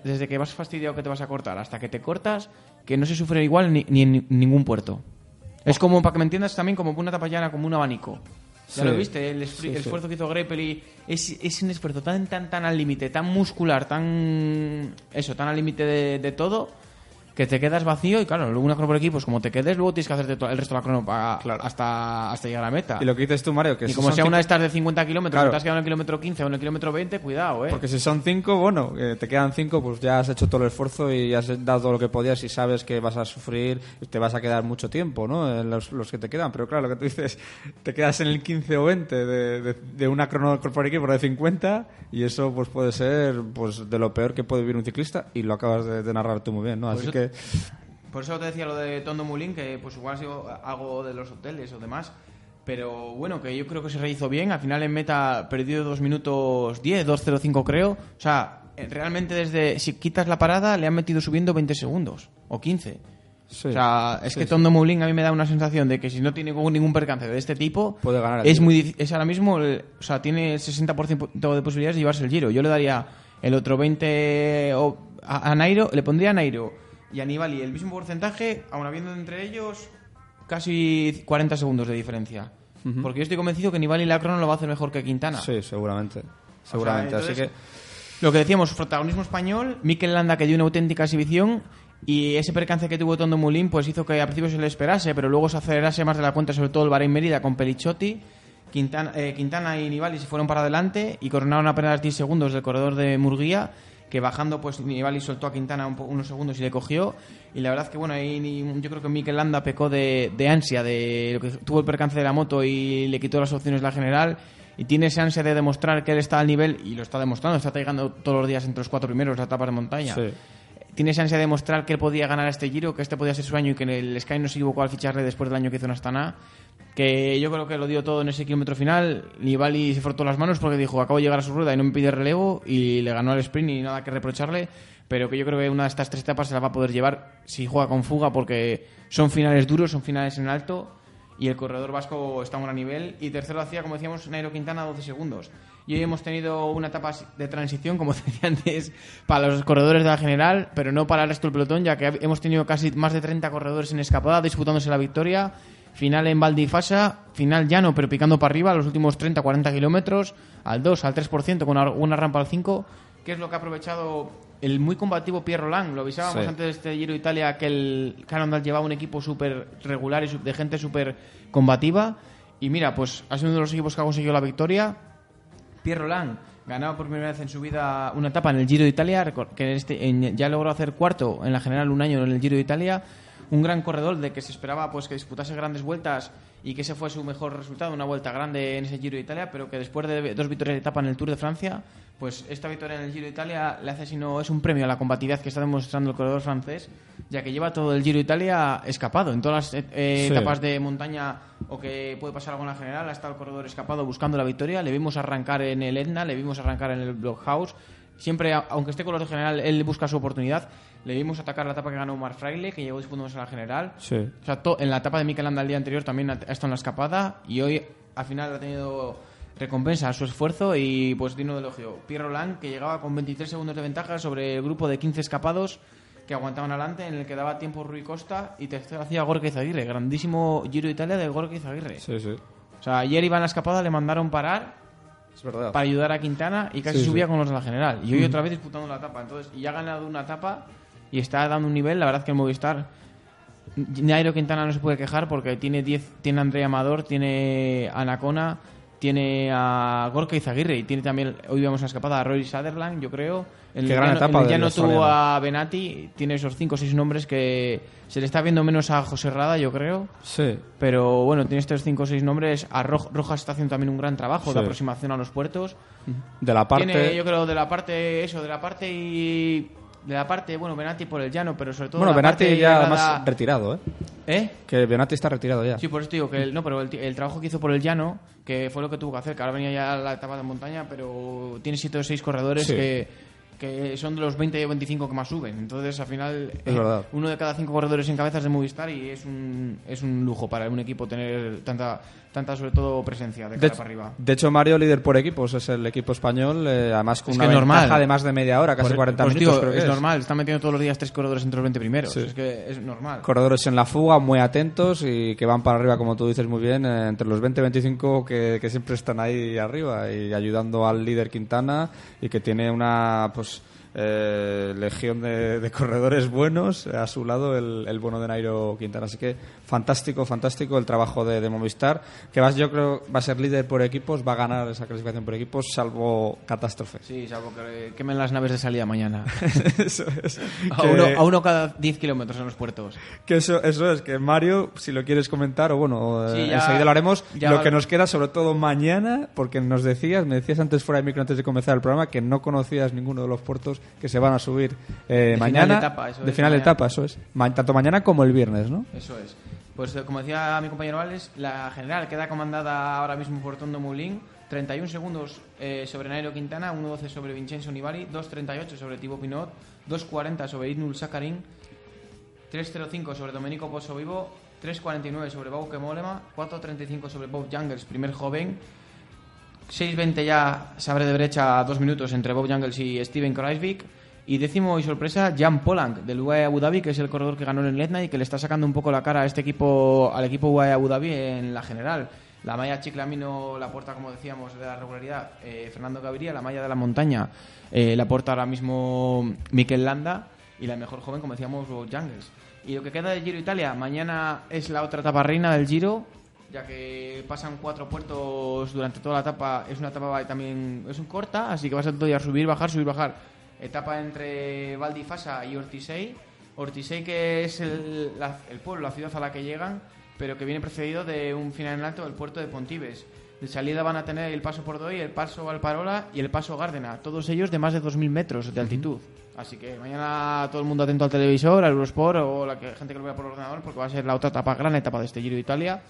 [SPEAKER 4] desde que vas fastidiado que te vas a cortar hasta que te cortas, que no se sufre igual ni, ni en ni- ningún puerto. Es como, para que me entiendas, también como una etapa llana, como un abanico. Ya
[SPEAKER 3] Sí.
[SPEAKER 4] lo viste, el,
[SPEAKER 3] Sí,
[SPEAKER 4] el
[SPEAKER 3] sí.
[SPEAKER 4] esfuerzo que hizo Greppel es, es un esfuerzo tan, tan, tan al límite, tan muscular, tan. Eso, tan al límite de, de todo, que te quedas vacío y claro, luego una crono por equipos, como te quedes, luego tienes que hacerte el resto de la crono pa-
[SPEAKER 3] Claro.
[SPEAKER 4] hasta, hasta llegar a meta.
[SPEAKER 3] Y lo que dices tú, Mario, que
[SPEAKER 4] Y
[SPEAKER 3] si
[SPEAKER 4] como sea una de estas de 50 kilómetros,
[SPEAKER 3] Claro.
[SPEAKER 4] que te has quedado en el kilómetro 15 o en el kilómetro 20, cuidado, eh.
[SPEAKER 3] Porque si son cinco, bueno, eh, te quedan cinco, pues ya has hecho todo el esfuerzo y has dado todo lo que podías y sabes que vas a sufrir y te vas a quedar mucho tiempo, ¿no? En los, los que te quedan. Pero claro, lo que tú dices, te quedas en el 15 o 20 de, de, de una crono por equipo de 50 y eso pues puede ser pues de lo peor que puede vivir un ciclista y lo acabas de, de narrar tú muy bien, ¿no? Así que
[SPEAKER 4] Por eso te decía lo de Tondo Mulín, que pues igual ha sido algo de los hoteles o demás. Pero bueno, que yo creo que se rehizo bien. Al final en meta perdió 2 minutos 10, 2.05 creo. O sea, eh, realmente desde si quitas la parada le han metido subiendo 20 segundos o 15.
[SPEAKER 3] Sí.
[SPEAKER 4] O sea, es
[SPEAKER 3] Sí,
[SPEAKER 4] que
[SPEAKER 3] sí.
[SPEAKER 4] Tondo Moulin a mí me da una sensación de que si no tiene ningún percance de este tipo,
[SPEAKER 3] Puede ganar
[SPEAKER 4] es muy es ahora mismo, el- o sea, tiene el 60% de posibilidades de llevarse el giro. Yo le daría el otro 20 o- a, a Nairo, le pondría a Nairo y a Nibali el mismo porcentaje, aun habiendo entre ellos casi 40 segundos de diferencia. Porque yo estoy convencido que Nibali la crono lo va a hacer mejor que Quintana.
[SPEAKER 3] sí, seguramente. Seguramente. Así
[SPEAKER 4] entonces-
[SPEAKER 3] que
[SPEAKER 4] Lo que decíamos, protagonismo español, Mikel Landa que dio una auténtica exhibición y ese percance que tuvo Tondo Mulín pues hizo que al principio se le esperase, pero luego se acelerase más de la cuenta, sobre todo el Bahrein Mérida con Pelichotti. Quintana, eh, Quintana y Nibali se fueron para adelante y coronaron apenas 10 segundos del corredor de Murguía, que bajando pues Nibali soltó a Quintana unos segundos y le cogió. Y la verdad que bueno, ahí yo creo que Mikel Landa pecó de, ansia, de lo que tuvo el percance de la moto y le quitó las opciones la general. Y tiene esa ansia de demostrar que él está al nivel, y lo está demostrando, está llegando todos los días entre los cuatro primeros la etapa de montaña.
[SPEAKER 3] Sí.
[SPEAKER 4] Tiene esa ansia de demostrar que él podía ganar este giro, que este podía ser su año y que el Sky no se equivocó al ficharle después del año que hizo en Astana. Que yo creo que lo dio todo en ese kilómetro final. Nibali se frotó las manos porque dijo: Acabo de llegar a su rueda y no me pide relevo. Y le ganó al sprint y nada que reprocharle. Pero que yo creo que una de estas tres etapas se la va a poder llevar si juega con fuga porque son finales duros, son finales en alto y el corredor vasco está a un gran nivel. Y tercero hacía, como decíamos, Nairo Quintana 12 segundos. Y hoy hemos tenido una etapa de transición, como <laughs> decía antes, para los corredores de la general, pero no para el resto del pelotón, ya que hemos tenido casi más de 30 corredores en escapada disputándose la victoria. Final en Valdifasa, final llano, pero picando para arriba, los últimos 30-40 kilómetros, al 2, al 3%, con una, rampa al 5 que es lo que ha aprovechado el muy combativo Pierre Roland. Lo avisábamos
[SPEAKER 3] Sí.
[SPEAKER 4] antes de este Giro de Italia que el Cannondale llevaba un equipo súper regular y de gente súper combativa. Y mira, pues ha sido uno de los equipos que ha conseguido la victoria. Pierre Roland ganaba por primera vez en su vida una etapa en el Giro de Italia, que este, ya logró hacer cuarto en la general un año en el Giro de Italia. Un gran corredor de que se esperaba pues que disputase grandes vueltas y que ese fue su mejor resultado, una vuelta grande en ese Giro de Italia, pero que después de dos victorias de etapa en el Tour de Francia, pues esta victoria en el Giro de Italia le hace sino es un premio a la combatividad que está demostrando el corredor francés, ya que lleva todo el Giro de Italia escapado. En todas las eh,
[SPEAKER 3] Sí.
[SPEAKER 4] etapas de montaña o que puede pasar la general, ha estado el corredor escapado buscando la victoria, le vimos arrancar en el Etna, le vimos arrancar en el Blockhouse, siempre, aunque esté con los de general, él busca su oportunidad, le vimos atacar la etapa que ganó Omar Fraile, que llegó disputándose a la general,
[SPEAKER 3] Sí.
[SPEAKER 4] o sea, en la etapa de Mikel Landa el día anterior también ha estado en la escapada y hoy al final ha tenido recompensa a su esfuerzo y pues digno de elogio. Pierre Roland, que llegaba con 23 segundos de ventaja sobre el grupo de 15 escapados que aguantaban adelante, en el que daba tiempo Rui Costa y tercero hacía Gorka Izaguirre. Grandísimo Giro de Italia de Gorka Izaguirre.
[SPEAKER 3] Sí, sí.
[SPEAKER 4] O sea, ayer iba en la escapada, le mandaron parar
[SPEAKER 3] Es verdad.
[SPEAKER 4] para ayudar a Quintana y casi
[SPEAKER 3] Sí, sí.
[SPEAKER 4] subía con los de la general. Y hoy otra vez disputando la etapa. Entonces, y ha ganado una etapa y está dando un nivel. La verdad que el Movistar. Nairo Quintana no se puede quejar porque tiene 10 tiene a Andrea Amador, tiene a Anacona, tiene a Gorka Izaguirre y tiene también, hoy vemos una escapada a Roy Sutherland, yo creo. En
[SPEAKER 3] Qué
[SPEAKER 4] el
[SPEAKER 3] gran
[SPEAKER 4] llano-
[SPEAKER 3] etapa
[SPEAKER 4] en
[SPEAKER 3] del
[SPEAKER 4] llano tuvo a Benati, tiene esos 5 o 6 nombres que se le está viendo menos a José Rada, yo creo.
[SPEAKER 3] Sí.
[SPEAKER 4] Pero bueno, tiene estos 5 o 6 nombres. A Ro- Rojas está haciendo también un gran trabajo de aproximación a los puertos.
[SPEAKER 3] De la parte.
[SPEAKER 4] Tiene, yo creo, de la parte, eso, de la parte y. De la parte, bueno, Benati por el llano, pero sobre todo.
[SPEAKER 3] bueno,
[SPEAKER 4] la parte
[SPEAKER 3] ya
[SPEAKER 4] llegada-
[SPEAKER 3] más retirado, ¿eh?
[SPEAKER 4] ¿Eh?
[SPEAKER 3] Que Benatti está retirado ya.
[SPEAKER 4] Sí, por eso digo que el, no, pero el, el trabajo que hizo por el llano, que fue lo que tuvo que hacer, que ahora venía ya la etapa de montaña, pero tiene 7 o 6 corredores
[SPEAKER 3] Sí.
[SPEAKER 4] que, que son de los 20 o 25 que más suben. Entonces, al final,
[SPEAKER 3] Es verdad.
[SPEAKER 4] uno de cada 5 corredores en cabezas de Movistar y es un, es un lujo para un equipo tener tanta, tanta sobre todo, presencia de
[SPEAKER 3] De,
[SPEAKER 4] cara para arriba.
[SPEAKER 3] de hecho, Mario, líder por equipos, es el equipo español, eh, además con
[SPEAKER 4] Es
[SPEAKER 3] una
[SPEAKER 4] que normal.
[SPEAKER 3] ventaja de más de media hora, casi
[SPEAKER 4] Por-
[SPEAKER 3] 40
[SPEAKER 4] pues
[SPEAKER 3] minutos.
[SPEAKER 4] digo,
[SPEAKER 3] creo que
[SPEAKER 4] es,
[SPEAKER 3] es
[SPEAKER 4] normal, están metiendo todos los días tres corredores entre los 20 primeros.
[SPEAKER 3] Sí.
[SPEAKER 4] Es que es normal.
[SPEAKER 3] Corredores en la fuga, muy atentos y que van para arriba, como tú dices muy bien, eh, entre los 20 y 25 que, que siempre están ahí arriba y ayudando al líder Quintana y que tiene una pues eh, legión de, de corredores buenos a su lado el, el bueno de Nairo Quintana. Así que fantástico, fantástico el trabajo de, de Movistar, que va, yo creo va a ser líder por equipos, va a ganar esa clasificación por equipos, salvo catástrofe.
[SPEAKER 4] Sí, salvo que quemen las naves de salida mañana. <laughs>
[SPEAKER 3] eso es. <laughs>
[SPEAKER 4] a,
[SPEAKER 3] Que-
[SPEAKER 4] uno, a uno cada 10 kilómetros en los puertos.
[SPEAKER 3] Que eso, eso es, que Mario, si lo quieres comentar, o bueno, eh,
[SPEAKER 4] Sí, ya-
[SPEAKER 3] enseguida lo haremos.
[SPEAKER 4] ya
[SPEAKER 3] lo que nos queda, sobre todo mañana, porque nos decías, me decías antes fuera de micro, antes de comenzar el programa, que no conocías ninguno de los puertos que se van a subir eh,
[SPEAKER 4] De
[SPEAKER 3] mañana.
[SPEAKER 4] final de etapa, eso
[SPEAKER 3] de
[SPEAKER 4] es,
[SPEAKER 3] final de etapa, eso es. Ma- tanto mañana como el viernes, ¿no?
[SPEAKER 4] Eso es. Pues eh, como decía mi compañero Alex, la general queda comandada ahora mismo por Tondo Moulin. 31 segundos eh, sobre Nairo Quintana, 1.12 sobre Vincenzo Nibali, 2.38 sobre Thibaut Pinot, 2.40 sobre Idnul Sakarin, 3.05 sobre Domenico Pozzo Vivo, 3.49 sobre Bauke Mollema, 4.35 sobre Bob Jungels, primer joven, 6.20 ya se abre de brecha a dos minutos entre Bob Jungels y Steven Kreisvik. Y décimo y sorpresa, Jan Polanc, del UAE Abu Dhabi, que es el corredor que ganó en el Etna y que le está sacando un poco la cara a este equipo, al equipo UAE Abu Dhabi en la general. La malla Chiclamino la puerta, como decíamos, de la regularidad eh, Fernando Gaviria, la malla de la montaña eh, la puerta ahora mismo Mikel Landa y la mejor joven, como decíamos, Bob Jungels. Y lo que queda del Giro Italia, mañana es la otra etapa reina del Giro, ya que pasan cuatro puertos durante toda la etapa. Es una etapa también es un corta, así que vas a día subir, bajar, subir, bajar. Etapa entre Valdifasa y Ortisei. Ortisei que es el, la- el pueblo, la ciudad a la que llegan, pero que viene precedido de un final en alto del puerto de Pontibes. De salida van a tener el paso por Doi, el paso Valparola y el paso Gárdena, todos ellos de más de 2.000 metros de altitud. Así que mañana todo el mundo atento al televisor, al Eurosport o la que, gente que lo vea por el ordenador, porque va a ser la otra etapa, gran etapa de este Giro de Italia.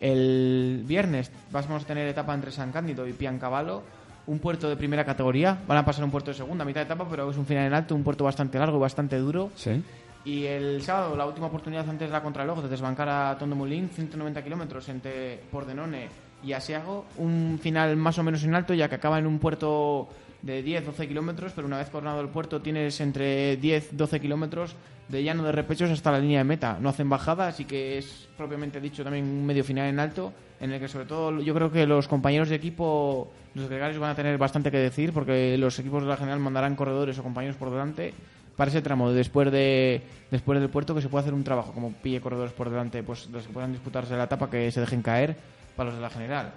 [SPEAKER 4] El viernes vamos a tener etapa entre San Cándido y Piancavallo, un puerto de primera categoría. Van a pasar un puerto de segunda, mitad de etapa, pero es un final en alto, un puerto bastante largo y bastante duro.
[SPEAKER 3] Sí.
[SPEAKER 4] Y el sábado, la última oportunidad antes de la contrarreloj de desbancar a Tondo Moulin, 190 kilómetros entre Pordenone y Asiago. Un final más o menos en alto, ya que acaba en un puerto de 10-12 kilómetros, pero una vez coronado el puerto tienes entre 10-12 kilómetros de llano de repechos hasta la línea de meta. No hacen bajada, así que es propiamente dicho también un medio final en alto, en el que sobre todo yo creo que los compañeros de equipo, los gregarios van a tener bastante que decir, porque los equipos de la general mandarán corredores o compañeros por delante para ese tramo después de después del puerto que se puede hacer un trabajo como pille corredores por delante pues los que puedan disputarse la etapa que se dejen caer para los de la general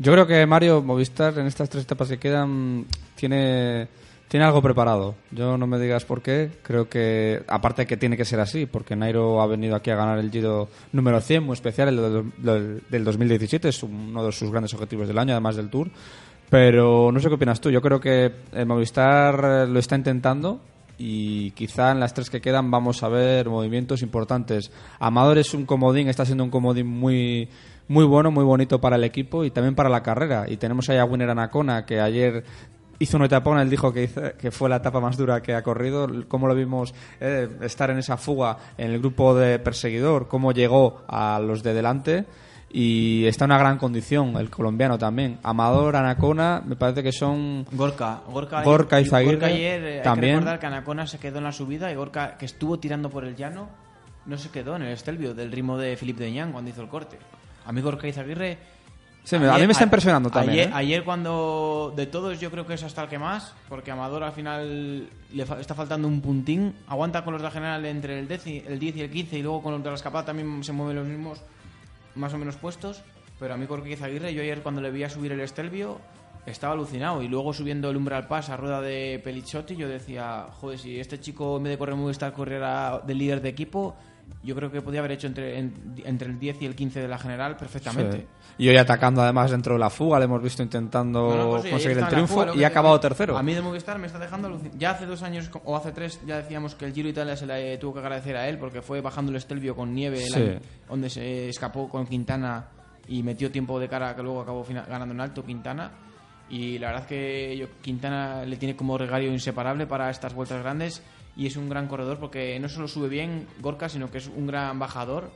[SPEAKER 3] Yo creo que Mario Movistar en estas tres etapas que quedan tiene tiene algo preparado. Yo no me digas por qué. Creo que, aparte que tiene que ser así, porque Nairo ha venido aquí a ganar el Giro número 100, muy especial, el del, del- del 2017. Es uno de sus grandes objetivos del año, además del Tour. Pero no sé qué opinas tú. Yo creo que el Movistar eh, lo está intentando y quizá en las tres que quedan vamos a ver movimientos importantes. Amador es un comodín, está siendo un comodín muy muy bueno, muy bonito para el equipo y también para la carrera. Y tenemos ahí a Winner Anacona, que ayer hizo una etapa, él dijo que, hizo- que fue la etapa más dura que ha corrido. Cómo lo vimos eh, estar en esa fuga en el grupo de perseguidor, cómo llegó a los de delante. Y está en una gran condición, el colombiano también. Amador, Anacona, me parece que son
[SPEAKER 4] Gorka, Gorka,
[SPEAKER 3] Gorka y Zaguirre,
[SPEAKER 4] Gorka ayer, eh, hay
[SPEAKER 3] también.
[SPEAKER 4] que recordar que Anacona se quedó en la subida y Gorka, que estuvo tirando por el llano, no se quedó en el estelvio del ritmo de Felipe Deñán cuando hizo el corte. A mí Gorka Izaguirre...
[SPEAKER 3] Sí, me- a mí me está impresionando también,
[SPEAKER 4] Ayer,
[SPEAKER 3] ¿eh?
[SPEAKER 4] ayer cuando... De todos yo creo que es hasta el que más, porque Amador al final le fa- está faltando un puntín. Aguanta con los de la general entre el 10, y, el 10 y el 15 y luego con los de la escapada también se mueven los mismos más o menos puestos. Pero a mí Gorka Izaguirre, yo ayer cuando le vi a subir el estelvio estaba alucinado y luego subiendo el umbral pass a rueda de Pelichotti yo decía, joder, si este chico en vez de correr Movistar corriera de líder de equipo, yo creo que podía haber hecho entre, en- entre el 10 y el 15 de la general perfectamente.
[SPEAKER 3] Sí. Y hoy atacando además dentro de la fuga, le hemos visto intentando
[SPEAKER 4] No, no, pues sí,
[SPEAKER 3] conseguir el triunfo
[SPEAKER 4] fuga,
[SPEAKER 3] y ha acabado tercero.
[SPEAKER 4] A mí de Movistar me está dejando Ya hace dos años o hace tres ya decíamos que el Giro Italia se le tuvo que agradecer a él porque fue bajando el Estelvio con nieve
[SPEAKER 3] Sí.
[SPEAKER 4] año- donde se escapó con Quintana y metió tiempo de cara que luego acabó ganando en alto Quintana. Y la verdad que yo, Quintana le tiene como regario inseparable para estas vueltas grandes y es un gran corredor porque no solo sube bien Gorka, sino que es un gran bajador.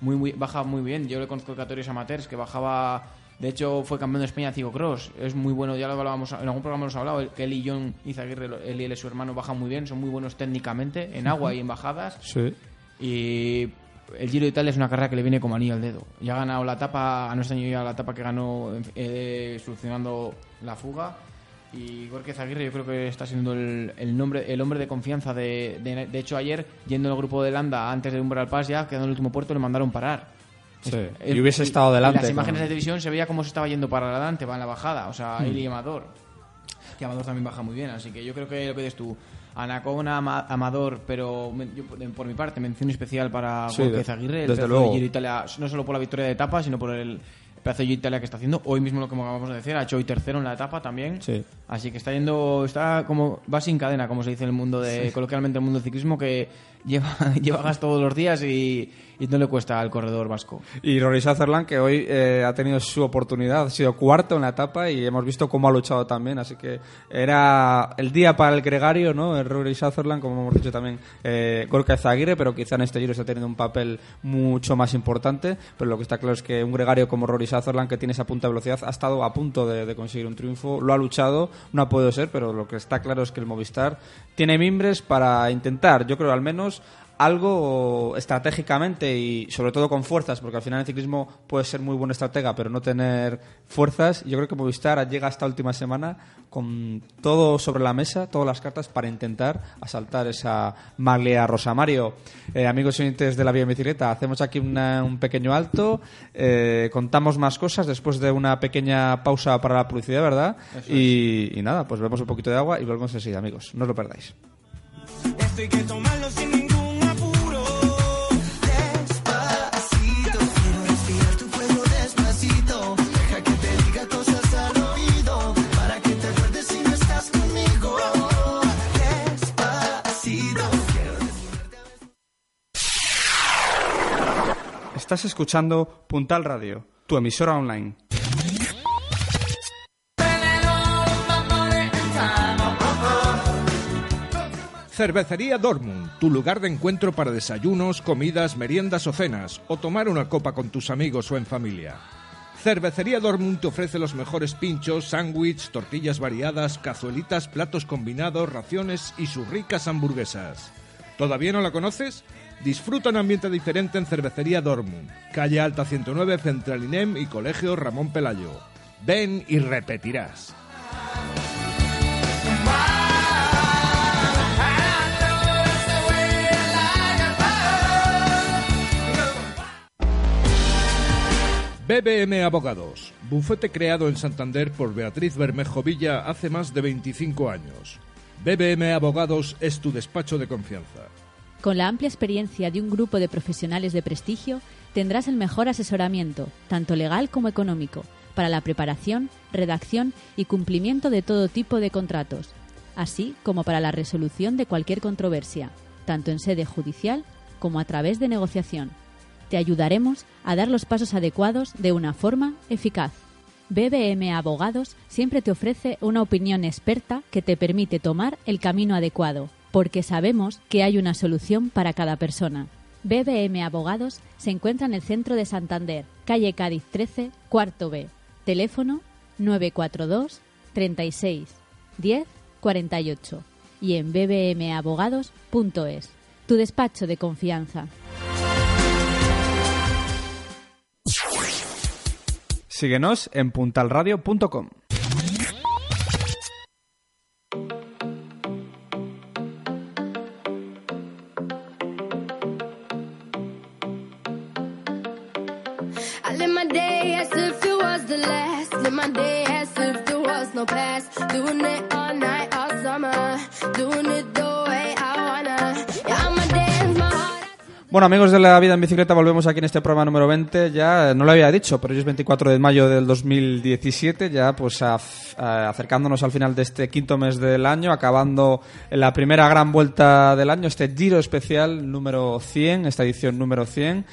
[SPEAKER 4] Muy, muy, baja muy bien. Yo le conozco categorías amateurs que bajaba. De hecho, fue campeón de España en Cross. Es muy bueno, ya lo hablábamos, en algún programa hemos hablado. Que él y John Izaguirre, él y él su hermano bajan muy bien, son muy buenos técnicamente en agua y en bajadas.
[SPEAKER 3] Sí.
[SPEAKER 4] Y el Giro de Italia es una carrera que le viene como anillo al dedo. Ya ha ganado la etapa, a nuestro año ya la etapa que ganó eh, solucionando la fuga. Y Gorka Aguirre yo creo que está siendo el, el nombre, el hombre de confianza. De, de, de hecho, ayer, yendo en el grupo de Landa antes de Umbral Pass, ya quedó en el último puerto, le mandaron parar.
[SPEAKER 3] Sí.
[SPEAKER 4] El-
[SPEAKER 3] Y hubiese estado delante.
[SPEAKER 4] En las imágenes de televisión se veía cómo se estaba yendo para adelante, va en la bajada. O sea, y Amador. Que Amador también baja muy bien. Así que yo creo que lo que dices tú. Anacona, Ama- Amador, pero yo, por- mi parte, mención especial para
[SPEAKER 3] Sí,
[SPEAKER 4] Gorka
[SPEAKER 3] de-
[SPEAKER 4] Izaguirre, el
[SPEAKER 3] desde luego.
[SPEAKER 4] de Giro de Italia, no solo por la victoria de etapa, sino por el de Italia que está haciendo. Hoy mismo lo que acabamos de decir, ha hecho hoy tercero en la etapa también.
[SPEAKER 3] Sí.
[SPEAKER 4] Así que está yendo, está como, va sin cadena, como se dice en el mundo de, coloquialmente en el mundo del ciclismo, que lleva, <laughs> lleva gas todos los días y, y no le cuesta al corredor vasco.
[SPEAKER 3] Y Rory Sutherland, que hoy eh, ha tenido su oportunidad, ha sido cuarto en la etapa y hemos visto cómo ha luchado también. Así que era el día para el gregario, ¿no? El Rory Sutherland, como hemos dicho también, eh, Gorka Zaguirre, pero quizá en este giro está teniendo un papel mucho más importante. Pero lo que está claro es que un gregario como Rory Sutherland, que tiene esa punta de velocidad, ha estado a punto de, de conseguir un triunfo. Lo ha luchado, no ha podido ser, pero lo que está claro es que el Movistar tiene mimbres para intentar, yo creo al menos, algo estratégicamente y sobre todo con fuerzas, porque al final el ciclismo puede ser muy buen estratega, pero no tener fuerzas. Yo creo que Movistar llega esta última semana con todo sobre la mesa, todas las cartas para intentar asaltar esa maglia rosa. Mario, eh, amigos y oyentes de la vía en bicicleta, hacemos aquí una- un pequeño alto, eh, contamos más cosas después de una pequeña pausa para la publicidad, ¿verdad? Y, y nada, pues vemos un poquito de agua y volvemos enseguida, amigos. No os lo perdáis.
[SPEAKER 1] Esto hay que tomarlo sin Estás
[SPEAKER 3] escuchando Puntal Radio, tu emisora online.
[SPEAKER 5] Cervecería Dortmund, tu lugar de encuentro para desayunos, comidas, meriendas o cenas, o tomar una copa con tus amigos o en familia. Cervecería Dortmund te ofrece los mejores pinchos, sándwiches, tortillas variadas, cazuelitas, platos combinados, raciones y sus ricas hamburguesas. ¿Todavía no la conoces? Disfruta un ambiente diferente en Cervecería Dortmund, calle Alta 109, Central INEM y Colegio Ramón Pelayo. Ven y repetirás. BBM Abogados, bufete creado en Santander por Beatriz Bermejo Villa hace más de 25 años. BBM Abogados es tu despacho de confianza.
[SPEAKER 6] Con la amplia experiencia de un grupo de profesionales de prestigio, tendrás el mejor asesoramiento, tanto legal como económico, para la preparación, redacción y cumplimiento de todo tipo de contratos, así como para la resolución de cualquier controversia, tanto en sede judicial como a través de negociación. Te ayudaremos a dar los pasos adecuados de una forma eficaz. BBM Abogados siempre te ofrece una opinión experta que te permite tomar el camino adecuado, porque sabemos que hay una solución para cada persona. BBM Abogados se encuentra en el centro de Santander, calle Cádiz 13, cuarto B. Teléfono 942 36 10 48 y en bbmabogados.es. Tu despacho de confianza.
[SPEAKER 3] Síguenos en puntalradio.com. Bueno, amigos de la vida en bicicleta, volvemos aquí en este programa número 20. Ya no lo había dicho, pero hoy es 24 de mayo del 2017, ya pues acercándonos al final de este quinto mes del año, acabando la primera gran vuelta del año, este Giro especial número 100, esta edición número 100.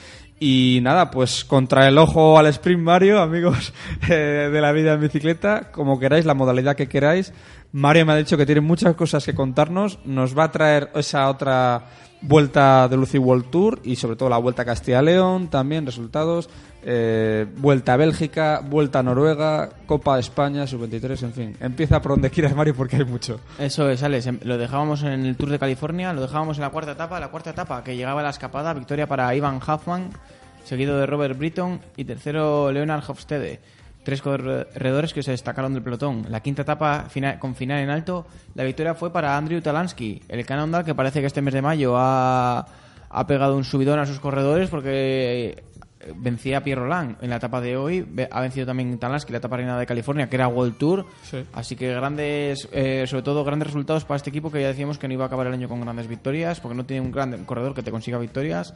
[SPEAKER 3] Y nada, pues contra el ojo al sprint Mario, amigos <laughs> eh, de la vida en bicicleta, como queráis, la modalidad que queráis. Mario me ha dicho que tiene muchas cosas que contarnos, nos va a traer esa otra vuelta de Lucy World Tour y sobre todo la vuelta a Castilla-León, también resultados, eh, vuelta a Bélgica, vuelta a Noruega, Copa de España, Sub-23, en fin. Empieza por donde quieras, Mario, porque hay mucho.
[SPEAKER 4] Eso es, Alex. Em- Lo dejábamos en el Tour de California, lo dejábamos en la cuarta etapa. La cuarta etapa que llegaba a la escapada, victoria para Ivan Hoffman, seguido de Robert Britton y tercero Leonard Hofstede. Tres corredores que se destacaron del pelotón. La quinta etapa con final en alto, la victoria fue para Andrew Talansky, el Cannondale que parece que este mes de mayo ha, ha pegado un subidón a sus corredores porque vencía a Pierre Roland en la etapa de hoy. Ha vencido también Talansky, la etapa reina de California, que era World Tour.
[SPEAKER 3] Sí.
[SPEAKER 4] Así que grandes, eh, sobre todo grandes resultados para este equipo que ya decíamos que no iba a acabar el año con grandes victorias, porque no tiene un gran corredor que te consiga victorias.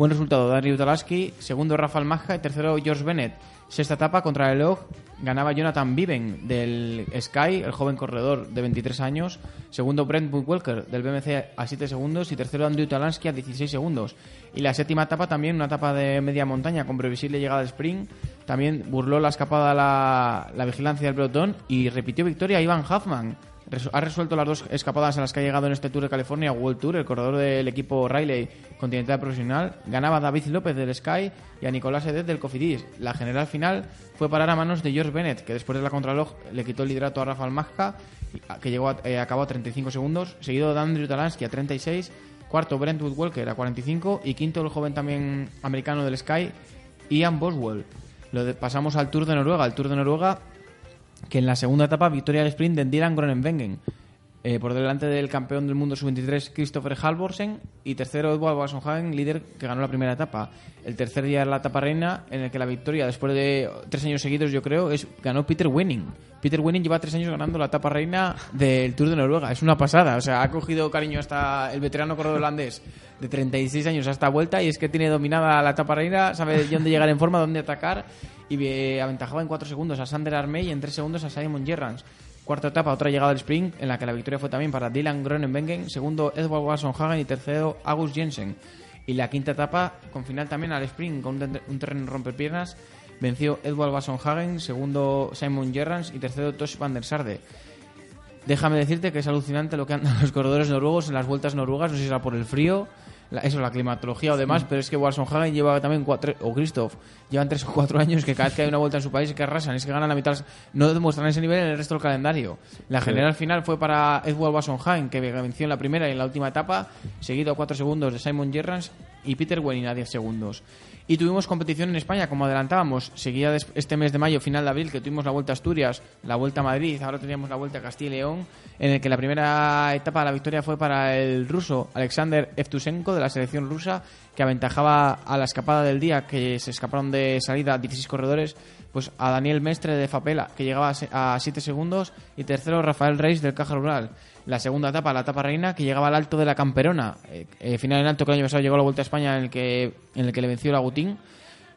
[SPEAKER 4] Buen resultado de Andrew Talaski, segundo Rafael Maja y tercero George Bennett. Sexta etapa contra el reloj ganaba Jonathan Viven del Sky, el joven corredor de 23 años. Segundo Brent Welker del BMC a 7 segundos y tercero Andrew Talansky a 16 segundos. Y la séptima etapa también, una etapa de media montaña con previsible llegada al sprint. También burló la escapada la, la vigilancia del pelotón y repitió victoria Ivan Huffman. Ha resuelto las dos escapadas a las que ha llegado en este Tour de California, World Tour, el corredor del equipo Riley Continental Profesional. Ganaba a David López del Sky y a Nicolás Edet del Cofidis. La general final fue parar a manos de George Bennett, que después de la contraloj le quitó el liderato a Rafael Majka, que llegó a, eh, acabó a 35 segundos, seguido de Andrew Talansky a 36, cuarto Brentwood Walker a 45 y quinto el joven también americano del Sky, Ian Boswell. Lo pasamos al Tour de Noruega. El Tour de Noruega que en la segunda etapa victoria al sprint de Dylan Groenenwengen. Eh, por delante del campeón del mundo sub-23 Christopher Halvorsen y tercero Edward Wassenhagen, líder que ganó la primera etapa. El tercer día era la etapa reina en el que la victoria, después de tres años seguidos yo creo, es ganó Peter Winning. Peter Winning lleva tres años ganando la etapa reina del Tour de Noruega. Es una pasada. O sea, ha cogido cariño hasta el veterano corredor holandés de 36 años a esta vuelta y es que tiene dominada la etapa reina, sabe dónde llegar en forma, dónde atacar y eh, aventajaba en cuatro segundos a Sander Armey y en tres segundos a Simon Gerrans. Cuarta etapa, otra llegada del sprint, en la que la victoria fue también para Dylan Groenenwengen, segundo Edward Wasson Hagen y tercero August Jensen. Y la quinta etapa, con final también al sprint, con un, ter- un terreno rompepiernas, venció Edward Basonhagen, segundo Simon Gerrans y tercero Tosh van der Sarde. Déjame decirte que es alucinante lo que andan <laughs> los corredores noruegos en las vueltas noruegas, no sé si será por el frío, la- eso, la climatología o demás, pero es que Walsonhagen lleva también cuatro, o Christoph, llevan tres o cuatro años que cada vez que hay una vuelta en su país es que arrasan, es que ganan la mitad, no demuestran ese nivel en el resto del calendario. La general final fue para Edward Walsonhagen, que venció en la primera y en la última etapa, seguido a cuatro segundos de Simon Gerrans y Peter Wenin a 10 segundos. Y tuvimos competición en España, como adelantábamos. Seguía este mes de mayo, final de abril, que tuvimos la Vuelta a Asturias, la Vuelta a Madrid, ahora teníamos la Vuelta a Castilla y León, en el que la primera etapa de la victoria fue para el ruso Alexander Evtusenko de la selección rusa, que aventajaba a la escapada del día, que se escaparon de salida 16 corredores, pues a Daniel Mestre de Fapela, que llegaba a 7 segundos, y tercero Rafael Reis del Caja Rural. La segunda etapa, la etapa reina, que llegaba al alto de la Camperona. Eh, eh, final en alto que el año pasado llegó la Vuelta a España en el que, en el que le venció el Agutín.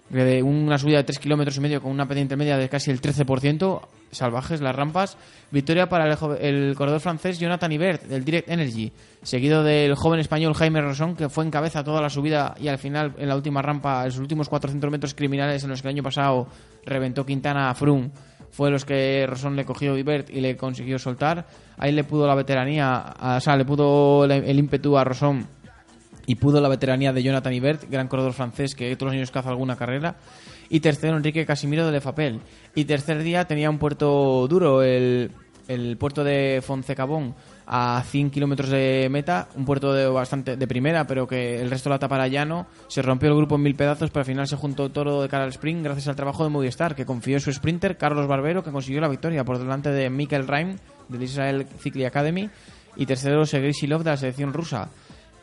[SPEAKER 4] De una subida de 3 kilómetros y medio con una pendiente media de casi el 13%. Salvajes las rampas. Victoria para el, el corredor francés Jonathan Ibert del Direct Energy. Seguido del joven español Jaime Rosón, que fue en cabeza toda la subida y al final, en la última rampa, en los últimos 400 metros criminales en los que el año pasado reventó Quintana a fue los que Rosón le cogió Ibert y le consiguió soltar. Ahí le pudo la veteranía, o sea, le pudo el, ímpetu a Rosón y pudo la veteranía de Jonathan Ibert, gran corredor francés que todos los años caza alguna carrera. Y tercero, Enrique Casimiro de Lefapel. Y tercer día tenía un puerto duro, el, el puerto de Foncecabón, a 100 kilómetros de meta, un puerto de bastante de primera, pero que el resto la etapa era llano. Se rompió el grupo en mil pedazos, pero al final se juntó todo de cara al sprint gracias al trabajo de Movistar, que confió en su sprinter, Carlos Barbero, que consiguió la victoria por delante de Mikel Reim, del Israel Cycling Academy. Y tercero, Sergei Silov de la selección rusa.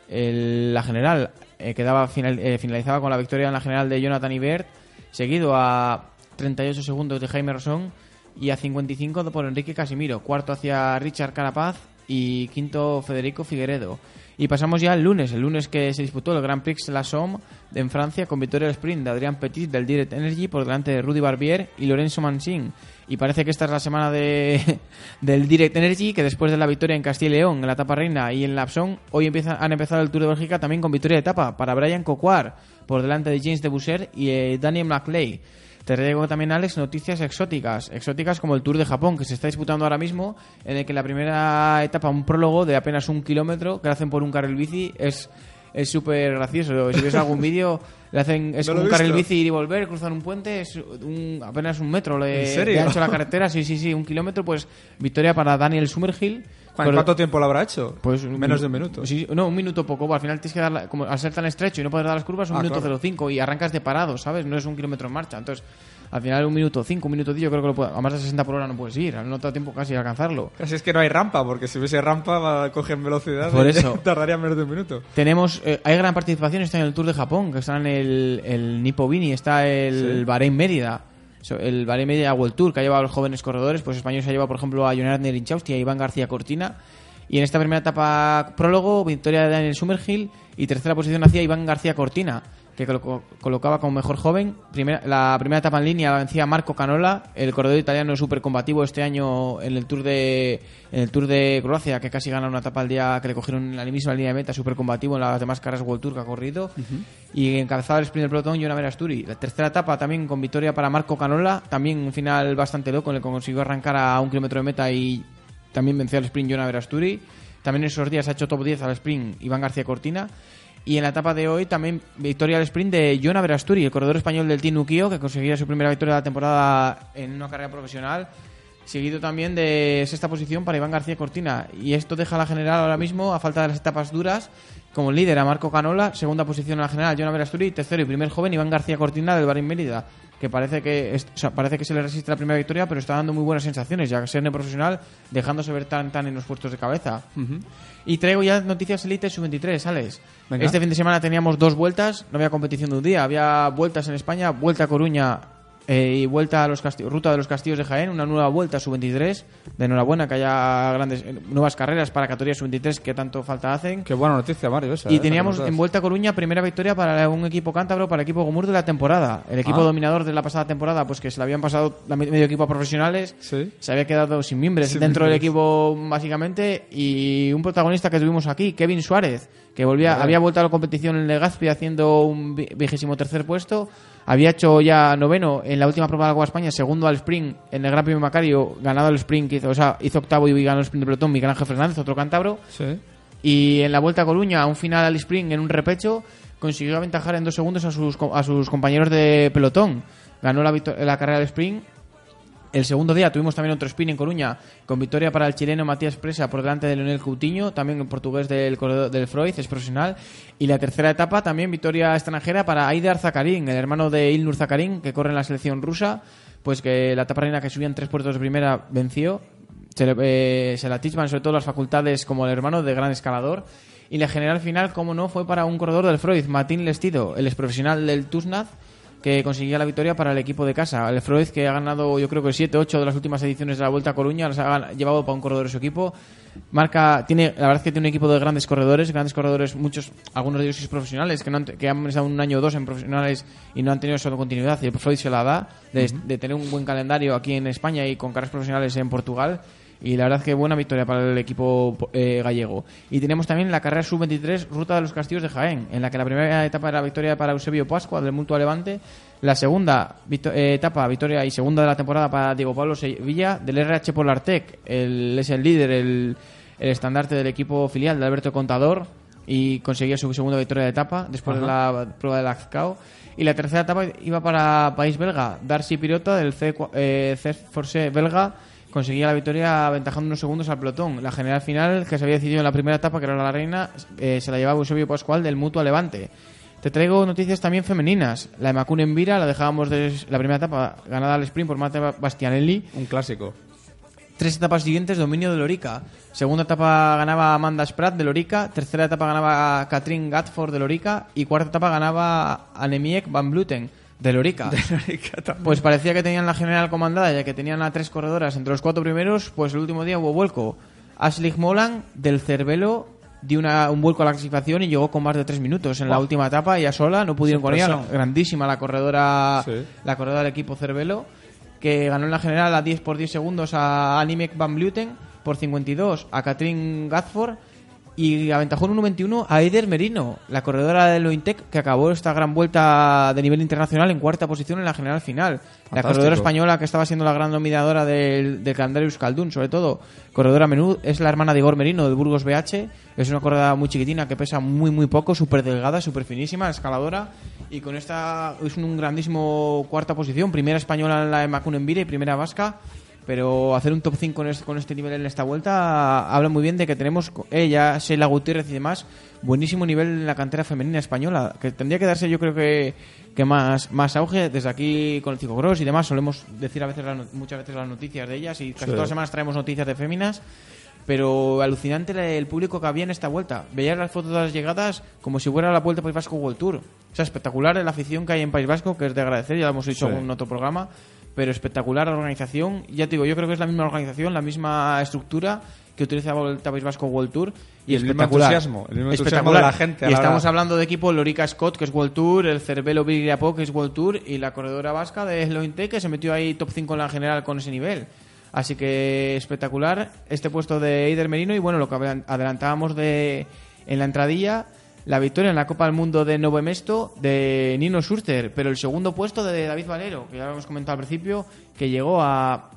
[SPEAKER 4] La general eh, quedaba final- eh, finalizaba con la victoria en la general de Jonathan Ibert, seguido a 38 segundos de Jaime Rosón y a 55 por Enrique Casimiro. Cuarto hacia Richard Carapaz y quinto Federico Figueredo. Y pasamos ya al lunes, el lunes que se disputó el Grand Prix La Somme en Francia con victoria del sprint de Adrián Petit del Direct Energy por delante de Rudy Barbier y Lorenzo Mancin. Y parece que esta es la semana de, <laughs> del Direct Energy, que después de la victoria en Castilla y León, en la etapa reina y en la Lapson, hoy empiezan, han empezado el Tour de Bélgica también con victoria de etapa para Brian Coquard por delante de James de Busser y eh, Daniel McLeay. Te traigo también, Alex, noticias exóticas. Exóticas como el Tour de Japón, que se está disputando ahora mismo, en el que la primera etapa, un prólogo de apenas un kilómetro, que lo hacen por un carril bici, es es súper gracioso. Si ves algún <laughs> vídeo, le hacen es
[SPEAKER 3] No
[SPEAKER 4] un carril bici ir y volver, cruzar un puente, es un- apenas un metro de,
[SPEAKER 3] ¿En serio?
[SPEAKER 4] ancho la <laughs> carretera, sí, sí, sí, un kilómetro, pues victoria para Daniel Summerhill.
[SPEAKER 3] ¿Cuán-
[SPEAKER 4] Pero-
[SPEAKER 3] ¿Cuánto tiempo lo habrá hecho?
[SPEAKER 4] pues
[SPEAKER 3] Menos de un minuto.
[SPEAKER 4] Sí, no, un minuto poco. Al final tienes que dar, la- como al ser tan estrecho y no poder dar las curvas, un
[SPEAKER 3] Ah,
[SPEAKER 4] minuto
[SPEAKER 3] claro.
[SPEAKER 4] 05 y arrancas de parado, ¿sabes? No es un kilómetro en marcha. Entonces, al final un minuto 5, un minuto 10, yo creo que lo puede- a más de 60 por hora no puedes ir. No te da tiempo casi de alcanzarlo.
[SPEAKER 3] Casi es que no hay rampa, porque si hubiese rampa va- cogen velocidad.
[SPEAKER 4] Por eso. <laughs>
[SPEAKER 3] tardaría menos de un minuto.
[SPEAKER 4] Tenemos, eh, hay gran participación está en el Tour de Japón, que está en el, el Nippo Vini, está el
[SPEAKER 3] Sí.
[SPEAKER 4] Bahrein Mérida, El Bahrein Mérida World Tour, que ha llevado a los jóvenes corredores, pues español se ha llevado, por ejemplo, a Jonathan Nerinchausti a Iván García Cortina. Y en esta primera etapa prólogo, victoria de Daniel Summerhill y tercera posición hacia Iván García Cortina, que colo- colocaba como mejor joven. Primera- la primera etapa en línea la vencía Marco Canola, el corredor italiano súper combativo este año en el Tour de en el Tour de Croacia, que casi gana una etapa al día que le cogieron en la misma línea de meta, súper combativo en las demás carreras World Tour que ha corrido. Y encabezaba el sprint del pelotón Jonah Verasturi. La tercera etapa también con victoria para Marco Canola, también un final bastante loco en el que consiguió arrancar a un kilómetro de meta y también venció al sprint Jonah Verasturi. También en esos días ha hecho top 10 al sprint Iván García Cortina. Y en la etapa de hoy también victoria al sprint de Jonah Verasturi, el corredor español del Team Ukio, que conseguiría su primera victoria de la temporada en una carrera profesional. Seguido también de sexta posición para Iván García Cortina. Y esto deja a la general ahora mismo, a falta de las etapas duras, como líder a Marco Canola, segunda posición a la general Jonah Verasturi, tercero y primer joven Iván García Cortina del Bahrein Mérida, que parece que o sea, parece que se le resiste la primera victoria, pero está dando muy buenas sensaciones, ya que ser profesional, dejándose ver tan tan en los puestos de cabeza. Y traigo ya noticias Elite Sub-23, Alex.
[SPEAKER 3] Venga.
[SPEAKER 4] Este fin de semana teníamos dos vueltas, no había competición de un día, había vueltas en España, vuelta a Coruña eh, y vuelta a los casti- ruta de los castillos de Jaén, una nueva vuelta Sub-23. De enhorabuena que haya grandes eh, nuevas carreras para categorías Sub-23 que tanto falta hacen.
[SPEAKER 3] Qué buena noticia, Mario. Esa,
[SPEAKER 4] Y
[SPEAKER 3] eh,
[SPEAKER 4] teníamos en. Vuelta a Coruña primera victoria para un equipo cántabro, para el equipo Gomur de la temporada. El equipo
[SPEAKER 3] Ah.
[SPEAKER 4] dominador de la pasada temporada, pues que se le habían pasado la me- medio equipo a profesionales,
[SPEAKER 3] Sí.
[SPEAKER 4] se había quedado sin miembros
[SPEAKER 3] Sin
[SPEAKER 4] dentro del equipo básicamente y un protagonista que tuvimos aquí, Kevin Suárez, que volvía, había vuelto a la competición en Legazpi haciendo un vi- vigésimo tercer puesto. Había hecho ya noveno en la última prueba de Agua España, segundo al sprint en el Gran Premio Macario, ganado el sprint, que hizo, o sea, hizo octavo y ganó el sprint de pelotón Miguel Ángel Fernández, otro cántabro.
[SPEAKER 3] Sí.
[SPEAKER 4] Y en la Vuelta a Coruña, a un final al sprint en un repecho, consiguió aventajar en dos segundos a sus, a sus compañeros de pelotón. Ganó la, la carrera del sprint. El segundo día tuvimos también otro sprint en Coruña, con victoria para el chileno Matías Presa por delante de Leonel Coutinho, también el portugués del, del Freud, es profesional. Y la tercera etapa también victoria extranjera para Aidar Zakarin, el hermano de Ilnur Zakarin, que corre en la selección rusa, pues que la etapa reina que subían tres puertos de primera venció. Se, eh, la atisban sobre todo las facultades como el hermano de gran escalador. Y la general final, como no, fue para un corredor del Freud, Martín Lestido, el exprofesional del Tusnaz, que conseguía la victoria para el equipo de casa. El Freud, que ha ganado yo creo que 7 8 de las últimas ediciones de la Vuelta a Coruña, las ha llevado para un corredor de su equipo. Marca, tiene, la verdad es que tiene un equipo de grandes corredores, grandes corredores, muchos, algunos de ellos profesionales, que, no han, que han estado un año o dos en profesionales y no han tenido esa continuidad. Y el Freud se la da de, de tener un buen calendario aquí en España y con carreras profesionales en Portugal. Y la verdad que buena victoria para el equipo eh, gallego. Y tenemos también la carrera sub-23 Ruta de los Castillos de Jaén, en la que la primera etapa era victoria para Eusebio Pascua del Mutua Levante. La segunda victo- eh, etapa, victoria y segunda de la temporada para Diego Pablo Sevilla del RH Polartec. El, es el líder, el, el estandarte del equipo filial de Alberto Contador y conseguía su segunda victoria de etapa después de la prueba del Azcao. Y la tercera etapa iba para país belga. Darcy Pirota del C, eh, C Force belga conseguía la victoria aventajando unos segundos al pelotón. La general final, que se había decidido en la primera etapa, que era la reina, eh, se la llevaba Eusebio Pascual del Mutua Levante. Te traigo noticias también femeninas. La de Macun en Vira la dejábamos de la primera etapa ganada al sprint por Mate Bastianelli.
[SPEAKER 3] Un clásico.
[SPEAKER 4] Tres etapas siguientes, dominio de Lorica. Segunda etapa ganaba Amanda Spratt de Lorica. Tercera etapa ganaba Katrin Gatford de Lorica. Y cuarta etapa ganaba Annemiek van Bluten de Lorica. Pues parecía que tenían la general comandada, ya que tenían a tres corredoras entre los cuatro primeros. Pues el último día hubo vuelco. Ashley Molan del Cervelo dio una- un vuelco a la clasificación y llegó con más de tres minutos en la última etapa. Ya sola, no pudieron con ella. Grandísima la corredora,
[SPEAKER 3] Sí.
[SPEAKER 4] la corredora del equipo Cervelo que ganó en la general a 10 por 10 segundos a Animek Van Bluten, por 52 a Katrin Gatford y aventajó en 1.21 a Eider Merino, la corredora de Lointec, que acabó esta gran vuelta de nivel internacional en cuarta posición en la general final. La corredora española que estaba siendo la gran dominadora del, del calendario Euskaldun, sobre todo. Corredora menú, es la hermana de Igor Merino de Burgos BH. Es una corredora muy chiquitina que pesa muy, muy poco, súper delgada, súper finísima, escaladora. Y con esta es un grandísimo cuarta posición. Primera española en la de Macunenvire y primera vasca. Pero hacer un top 5 con este, con este nivel en esta vuelta habla muy bien de que tenemos ella, Sheila Gutiérrez y demás, buenísimo nivel en la cantera femenina española, que tendría que darse yo creo que, que más, más auge desde aquí con el ciclocross y demás. Solemos decir a veces no- muchas veces las noticias de ellas y casi todas las semanas traemos noticias de féminas. Pero alucinante la- el público que había en esta vuelta. Veías las fotos de las llegadas como si fuera la Vuelta País Vasco World Tour. O sea, espectacular la afición que hay en País Vasco, que es de agradecer, ya lo hemos dicho
[SPEAKER 3] Sí.
[SPEAKER 4] en otro programa. Pero espectacular la organización. Ya te digo, yo creo que es la misma organización, la misma estructura que utiliza Vuelta País Vasco World Tour. Y,
[SPEAKER 3] Y el mismo
[SPEAKER 4] espectacular.
[SPEAKER 3] entusiasmo, el mismo
[SPEAKER 4] espectacular.
[SPEAKER 3] de la gente a
[SPEAKER 4] Y
[SPEAKER 3] la hora-
[SPEAKER 4] estamos hablando de equipo Lorica Scott, que es World Tour, el Cervelo Viriapo, que es World Tour, y la corredora vasca de Slointe, que se metió ahí top 5 en la general con ese nivel. Así que espectacular este puesto de Eider Merino y bueno, lo que adelan- adelantábamos de en la entradilla, la victoria en la Copa del Mundo de Novo Mesto de Nino Schuster, pero el segundo puesto de David Valero, que ya lo hemos comentado al principio, que llegó a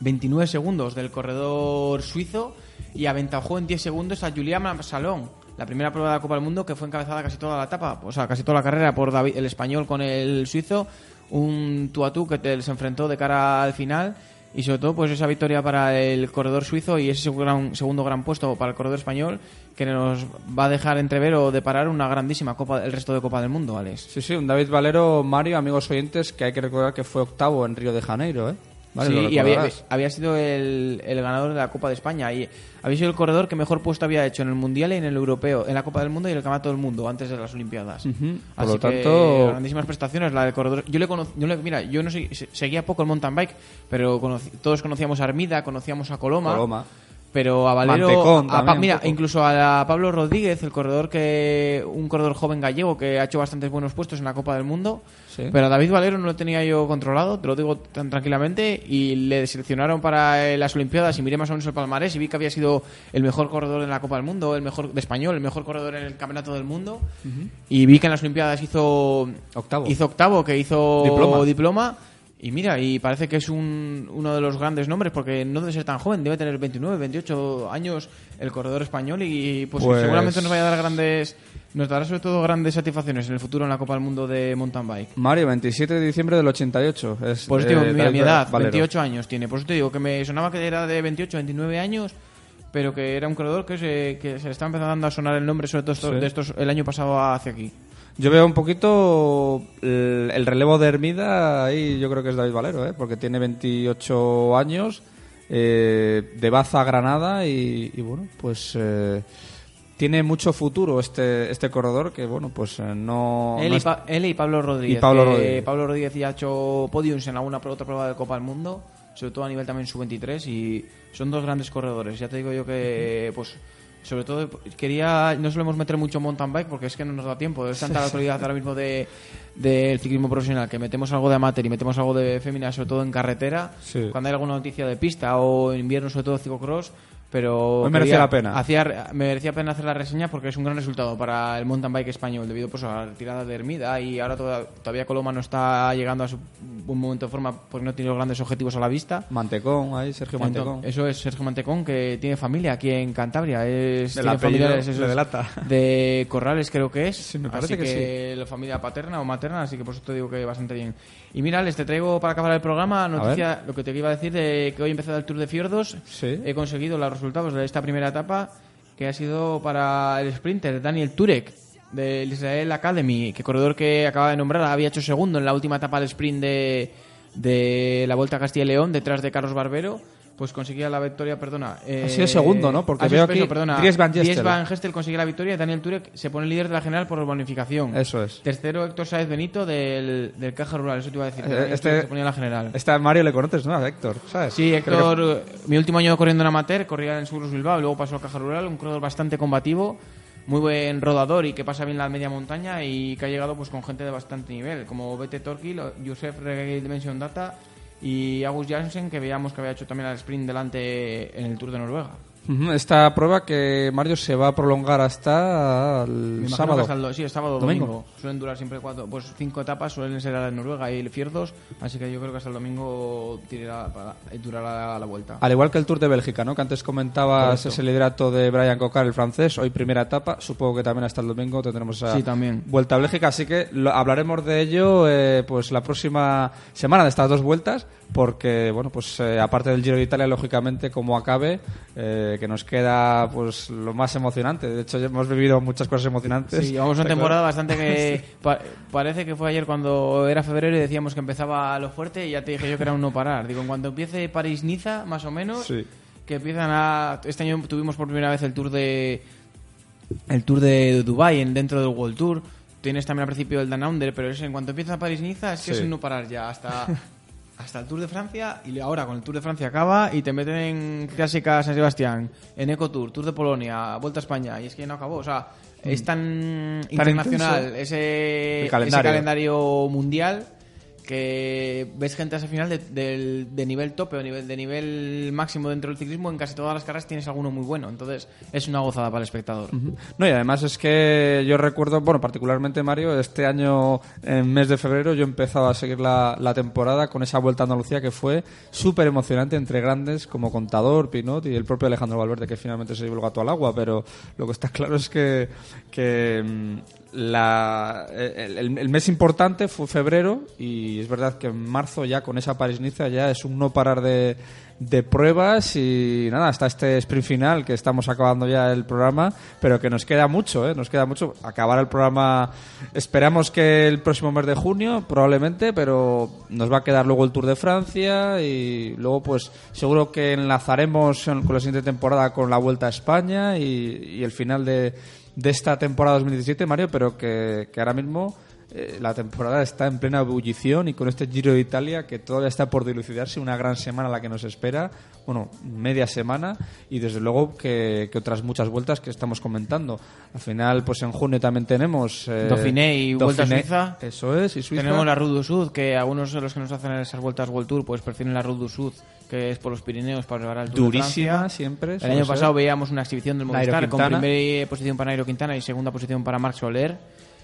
[SPEAKER 4] 29 segundos del corredor suizo y aventajó en 10 segundos a Julián Salón, la primera prueba de la Copa del Mundo que fue encabezada casi toda la etapa, o sea, casi toda la carrera por David- el español con el suizo, un tú a tú que se enfrentó de cara al final y sobre todo pues esa victoria para el corredor suizo y ese segundo gran puesto para el corredor español que nos va a dejar entrever o deparar una grandísima Copa el resto de Copa del Mundo, Alex.
[SPEAKER 3] Sí, sí, un David Valero, Mario, amigos oyentes, que hay que recordar que fue octavo en Río de Janeiro, ¿eh? Vale,
[SPEAKER 4] sí, y había, había sido el, el ganador de la Copa de España y había sido el corredor que mejor puesto había hecho en el Mundial y en el Europeo, en la Copa del Mundo y en el Campeonato del Mundo antes de las Olimpiadas.
[SPEAKER 3] Por
[SPEAKER 4] Así
[SPEAKER 3] lo
[SPEAKER 4] que,
[SPEAKER 3] tanto-
[SPEAKER 4] grandísimas prestaciones la del corredor. Yo le conocí, yo le- mira, yo no sé- se- seguía poco el mountain bike, pero conocí- todos conocíamos a Armida, conocíamos a Coloma.
[SPEAKER 3] Coloma.
[SPEAKER 4] Pero a Valero, a Pa-
[SPEAKER 3] también,
[SPEAKER 4] mira, incluso a Pablo Rodríguez, el corredor que un corredor joven gallego que ha hecho bastantes buenos puestos en la Copa del Mundo.
[SPEAKER 3] Sí.
[SPEAKER 4] Pero a David Valero no lo tenía yo controlado, te lo digo tan tranquilamente, y le seleccionaron para eh, las Olimpiadas y miré más o menos el palmarés y vi que había sido el mejor corredor en la Copa del Mundo, el mejor de español, el mejor corredor en el Campeonato del Mundo. Y vi que en las Olimpiadas hizo
[SPEAKER 3] Octavo.
[SPEAKER 4] hizo octavo, que hizo
[SPEAKER 3] Diploma.
[SPEAKER 4] diploma. Y mira, y parece que es un, uno de los grandes nombres porque no debe ser tan joven, debe tener 29, 28 años el corredor español y pues,
[SPEAKER 3] Pues-
[SPEAKER 4] seguramente nos vaya a dar grandes, nos dará sobre todo grandes satisfacciones en el futuro en la Copa del Mundo de mountain bike.
[SPEAKER 3] Mario, 27 de diciembre del 88. Es,
[SPEAKER 4] digo,
[SPEAKER 3] eh,
[SPEAKER 4] mira,
[SPEAKER 3] David
[SPEAKER 4] mi edad,
[SPEAKER 3] Valero.
[SPEAKER 4] 28 años tiene. Por eso te digo que me sonaba que era de 28, 29 años, pero que era un corredor que se, que se le está empezando a sonar el nombre, sobre todo
[SPEAKER 3] Sí.
[SPEAKER 4] de estos el año pasado hacia aquí.
[SPEAKER 3] Yo veo un poquito el, el relevo de Hermida ahí, yo creo que es David Valero, ¿eh? porque tiene 28 años, eh, de Baza a Granada y, y bueno, pues eh, tiene mucho futuro este este corredor que bueno, pues eh, no...
[SPEAKER 4] Él,
[SPEAKER 3] no
[SPEAKER 4] y Pa- él y Pablo Rodríguez.
[SPEAKER 3] Y Pablo Rodríguez.
[SPEAKER 4] Pablo Rodríguez ya ha hecho podiums en alguna otra prueba de Copa del Mundo, sobre todo a nivel también sub-23, y son dos grandes corredores. Ya te digo yo que, pues, sobre todo quería, no solemos meter mucho mountain bike porque es que no nos da tiempo. Es tanta la actualidad ahora mismo de del ciclismo profesional que metemos algo de amateur y metemos algo de fémina, sobre todo en carretera,
[SPEAKER 3] Sí.
[SPEAKER 4] cuando hay alguna noticia de pista o en invierno, sobre todo ciclocross. Pero
[SPEAKER 3] Hoy merecía la pena.
[SPEAKER 4] hacía- me merecía pena hacer la reseña porque es un gran resultado para el mountain bike español debido pues, a la retirada de Hermida y ahora toda- todavía Coloma no está llegando a su un momento de forma porque no tiene los grandes objetivos a la vista.
[SPEAKER 3] Mantecón, ahí, Sergio Mantecón.
[SPEAKER 4] Entonces, eso es Sergio Mantecón que tiene familia aquí en Cantabria. Es,
[SPEAKER 3] El
[SPEAKER 4] tiene
[SPEAKER 3] apellido
[SPEAKER 4] familiares, eso
[SPEAKER 3] le
[SPEAKER 4] es,
[SPEAKER 3] delata. <laughs>
[SPEAKER 4] De Corrales creo que es.
[SPEAKER 3] Sí, me
[SPEAKER 4] así
[SPEAKER 3] parece que
[SPEAKER 4] la familia paterna o materna, así que por eso te digo que bastante bien. Y mira, les te traigo para acabar el programa noticia, lo que te iba a decir de que hoy empezado el Tour de Fiordos.
[SPEAKER 3] Sí.
[SPEAKER 4] He conseguido los resultados de esta primera etapa que ha sido para el sprinter Daniel Turek del Israel Academy, que corredor que acaba de nombrar había hecho segundo en la última etapa del sprint de, de la Vuelta a Castilla y León detrás de Carlos Barbero. Pues conseguía la victoria, perdona. eh,
[SPEAKER 3] Ha sido segundo, ¿no? Porque veo aquí
[SPEAKER 4] perdona,
[SPEAKER 3] Dries Van Gestel.
[SPEAKER 4] Dries Van Gestel consigue la victoria y Daniel Turek se pone líder de la general por bonificación.
[SPEAKER 3] Eso es.
[SPEAKER 4] Tercero Héctor Sáez Benito del, del Caja Rural, eso te iba a decir. que
[SPEAKER 3] Eh, este-
[SPEAKER 4] se ponía la general.
[SPEAKER 3] Esta Mario le conoces, ¿no? A Héctor, ¿sabes?
[SPEAKER 4] Sí,
[SPEAKER 3] que-
[SPEAKER 4] Héctor, eh, mi último año corriendo en amateur, corría en Seguros Bilbao, luego pasó a Caja Rural, un corredor bastante combativo, muy buen rodador y que pasa bien la media montaña y que ha llegado pues con gente de bastante nivel, como Bete Torquil, Josef Reggae Dimension Data y August Jansen, que veíamos que había hecho también el sprint delante en el Tour de Noruega.
[SPEAKER 3] Esta prueba que Mario se va a prolongar hasta el sábado.
[SPEAKER 4] hasta el sí, el sábado
[SPEAKER 3] Domingo.
[SPEAKER 4] domingo. Suelen durar siempre cuatro, pues cinco etapas, suelen ser la de Noruega y el Fierdos, así que yo creo que hasta el domingo tirará para- durará la vuelta.
[SPEAKER 3] Al igual que el Tour de Bélgica, ¿no? Que antes comentabas
[SPEAKER 4] Correcto.
[SPEAKER 3] ese liderato de Brian Cocar, el francés. Hoy primera etapa. Supongo que también hasta el domingo tendremos esa
[SPEAKER 4] Sí, también.
[SPEAKER 3] vuelta a Bélgica. Así que lo- hablaremos de ello eh, pues la próxima semana de estas dos vueltas. Porque, bueno, pues eh, aparte del Giro de Italia, lógicamente, como acabe, eh, que nos queda pues lo más emocionante. De hecho, hemos vivido muchas cosas emocionantes.
[SPEAKER 4] Sí, llevamos una temporada bastante que <laughs> pa- parece que fue ayer cuando era febrero y decíamos que empezaba lo fuerte y ya te dije yo que era un no parar. Digo, en cuanto empiece París-Niza, más o menos,
[SPEAKER 3] Sí.
[SPEAKER 4] que empiezan a... Este año tuvimos por primera vez el tour de... El tour de Dubai en, dentro del World Tour. Tienes también al principio el Dan Under, pero es en cuanto empieza París-Niza es que
[SPEAKER 3] Sí.
[SPEAKER 4] es un no parar ya hasta... <laughs> Hasta el Tour de Francia y ahora con el Tour de Francia acaba y te meten en Clásica San Sebastián, en Eco Tour, Tour de Polonia, Vuelta a España y es que no acabó. O sea, es tan, internacional ese, ese
[SPEAKER 3] calendario
[SPEAKER 4] mundial que ves gente hasta el final de, del- de nivel tope o nivel, de nivel máximo dentro del ciclismo. En casi todas las carreras tienes alguno muy bueno. Entonces es una gozada para el espectador.
[SPEAKER 3] No, y además es que yo recuerdo, bueno, particularmente Mario, este año, en mes de febrero, yo he empezado a seguir la, la temporada con esa vuelta a Andalucía que fue súper emocionante entre grandes como Contador, Pinot y el propio Alejandro Valverde, que finalmente se llevó el gato al agua, pero lo que está claro es que, que mm, la, el, mes importante fue febrero y es verdad que en marzo ya con esa París-Niza ya es un no parar de, de pruebas y nada, hasta este sprint final que estamos acabando ya el programa, pero que nos queda mucho, ¿eh? nos queda mucho. Acabar el programa, esperamos que el próximo mes de junio, probablemente, pero nos va a quedar luego el Tour de Francia y luego pues seguro que enlazaremos en- con la siguiente temporada con la Vuelta a España y el final de, de esta temporada 2017, Mario, pero que, que ahora mismo eh, la temporada está en plena ebullición y con este Giro de Italia que todavía está por dilucidarse, una gran semana la que nos espera, bueno, media semana y desde luego que, que otras muchas vueltas que estamos comentando. Al final, pues en junio también tenemos... eh,
[SPEAKER 4] Dauphiné y Vuelta a Suiza.
[SPEAKER 3] Eso es, y Suiza.
[SPEAKER 4] Tenemos la Route du Sud, que algunos de los que nos hacen esas vueltas World Tour pues prefieren la Route du Sud, que es por los Pirineos para llevar al Tour
[SPEAKER 3] Durísima
[SPEAKER 4] de Francia.
[SPEAKER 3] siempre.
[SPEAKER 4] El año
[SPEAKER 3] ser.
[SPEAKER 4] pasado veíamos una exhibición del Movistar con primera posición para Nairo Quintana y segunda posición para Marc Soler.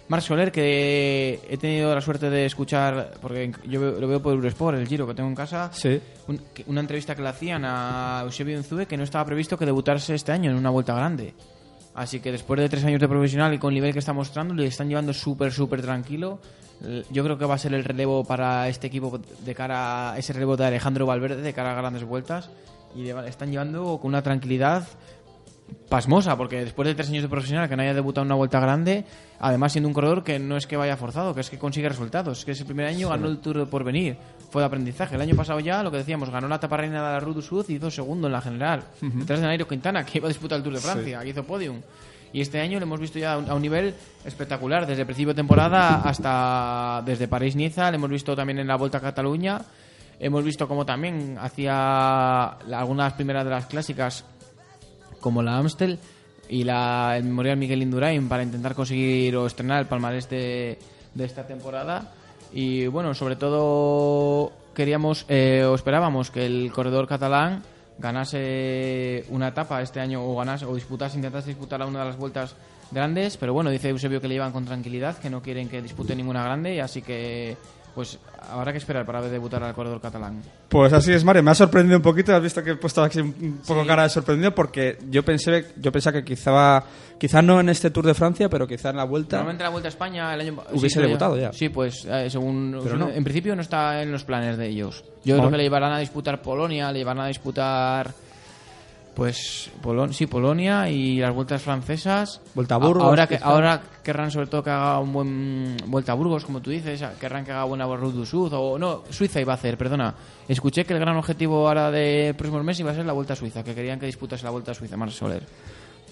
[SPEAKER 4] Marc Soler, que he tenido la suerte de escuchar, porque yo lo veo por Eurosport, el giro que tengo en casa,
[SPEAKER 3] Sí.
[SPEAKER 4] un- una entrevista que le hacían a Eusebio Enzue que no estaba previsto que debutase este año en una vuelta grande. Así que después de tres años de profesional y con el nivel que está mostrando, le están llevando súper, súper tranquilo. Eh, Yo creo que va a ser el relevo para este equipo de cara a ese relevo de Alejandro Valverde de cara a grandes vueltas. Y le están llevando con una tranquilidad pasmosa, porque después de tres años de profesional que no haya debutado en una vuelta grande, además siendo un corredor que no es que vaya forzado, que es que consigue resultados, es que ese primer año ganó el Tour de Porvenir, fue de aprendizaje. El año pasado ya, lo que decíamos, ganó la etapa reina de la Route du Sud y hizo segundo en la general, detrás de Nairo Quintana, que iba a disputar el Tour de Francia, que hizo podium. Y este año lo hemos visto ya a un, a un nivel espectacular, desde el principio de temporada hasta desde París-Niza, lo hemos visto también en la Vuelta a Cataluña, hemos visto como también hacía algunas primeras de las clásicas como la Amstel y la, el Memorial Miguel Indurain para intentar conseguir o estrenar el palmarés de, de esta temporada. Y bueno, sobre todo queríamos eh, o esperábamos que el corredor catalán ganase una etapa este año o ganase o disputase, intentase disputar una de las vueltas grandes, pero bueno, dice Eusebio que le llevan con tranquilidad, que no quieren que dispute ninguna grande, así que pues habrá que esperar para ver debutar al corredor catalán.
[SPEAKER 3] Pues así es, Mario. Me ha sorprendido un poquito. Has visto que he puesto aquí un poco
[SPEAKER 4] Sí.
[SPEAKER 3] cara de sorprendido porque yo pensé, yo pensaba que quizá, quizá no en este Tour de Francia, pero quizá en la vuelta.
[SPEAKER 4] Normalmente la Vuelta a España el año
[SPEAKER 3] Hubiese debutado ya.
[SPEAKER 4] Sí, pues eh, según
[SPEAKER 3] Pero no.
[SPEAKER 4] en principio no está en los planes de ellos. Yo creo que le llevarán a disputar Polonia, le llevarán a disputar pues Polon sí, Polonia y las vueltas francesas.
[SPEAKER 3] Vuelta a Burgos,
[SPEAKER 4] Ahora que ahora querrán sobre todo que haga un buen Vuelta a Burgos, como tú dices, querrán que haga buena Route du Sud o no, Suiza iba a hacer, perdona. Escuché que el gran objetivo ahora de próximos meses iba a ser la Vuelta a Suiza, que querían que disputase la Vuelta a Suiza, Marc Soler.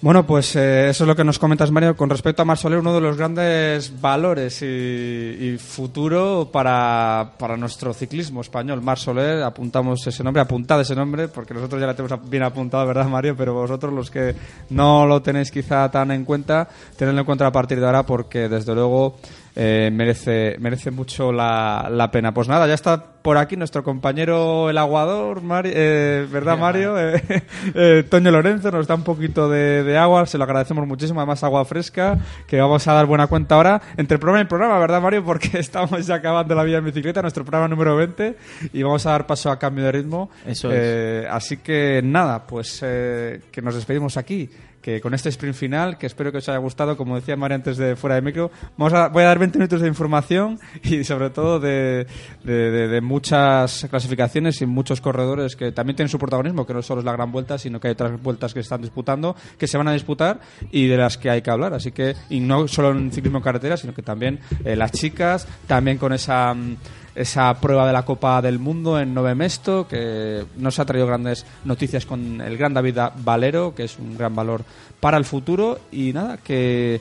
[SPEAKER 3] Bueno, pues eh, eso es lo que nos comentas, Mario. Con respecto a Mar Soler, uno de los grandes valores y, y futuro para, para nuestro ciclismo español. Mar Soler, apuntamos ese nombre, apuntad ese nombre, porque nosotros ya lo tenemos bien apuntado, ¿verdad, Mario? Pero vosotros, los que no lo tenéis quizá tan en cuenta, tenedlo en cuenta a partir de ahora, porque desde luego eh, merece, merece mucho la, la pena. Pues nada, ya está por aquí nuestro compañero el aguador, Mari- eh, ¿verdad, Mario? <laughs> Eh, eh, Toño Lorenzo nos da un poquito de, de agua, se lo agradecemos muchísimo, además agua fresca, que vamos a dar buena cuenta ahora entre programa y programa, ¿verdad, Mario? <laughs> Porque estamos ya acabando la vida en bicicleta, nuestro programa número 20, y vamos a dar paso a cambio de ritmo.
[SPEAKER 4] Eso
[SPEAKER 3] Eh, Así que nada, pues eh, que nos despedimos aquí. Que con este sprint final, que espero que os haya gustado, como decía Mario antes de fuera de micro, vamos a, voy a dar 20 minutos de información <laughs> y sobre todo de, de- de- de muchas clasificaciones y muchos corredores que también tienen su protagonismo, que no solo es la gran vuelta, sino que hay otras vueltas que se están disputando, que se van a disputar y de las que hay que hablar. Así que, y no solo en ciclismo en carretera, sino que también eh, las chicas, también con esa mm, esa prueba de la Copa del Mundo en Nove Mesto, que nos ha traído grandes noticias con el gran David Valero, que es un gran valor para el futuro. Y nada, que,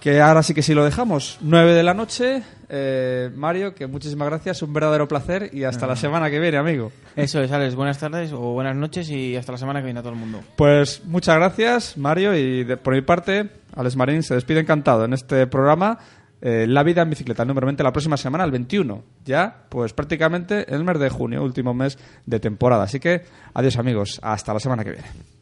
[SPEAKER 3] que ahora sí que sí lo dejamos. 9 de la noche. Eh, Mario, que muchísimas gracias, un verdadero placer y hasta la semana que viene, amigo.
[SPEAKER 4] Eso es, Alex. Buenas tardes o buenas noches y hasta la semana que viene a todo el mundo.
[SPEAKER 3] Pues muchas gracias, Mario, y de- por mi parte, Alex Marín se despide encantado en este programa. Eh, la vida en bicicleta, 20, la próxima semana, el 21. Ya, pues prácticamente el mes de junio, último mes de temporada. Así que, adiós amigos, hasta la semana que viene.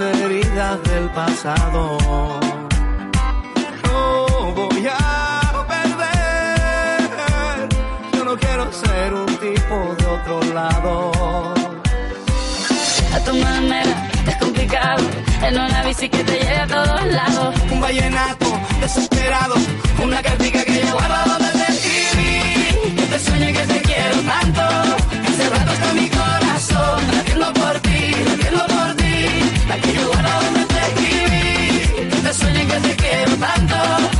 [SPEAKER 1] Las heridas del pasado. No voy a perder, yo no quiero ser un tipo de otro lado.
[SPEAKER 7] A tu manera es complicado. En una bici que te lleve a todos lados.
[SPEAKER 1] Un vallenato desesperado, una cartica que yo guardo donde te escribí.
[SPEAKER 7] Que te sueño que te quiero tanto.
[SPEAKER 1] Hace rato está mi corazón
[SPEAKER 7] Aquí lugar donde te escribí, que te sueñe que te quiero tanto.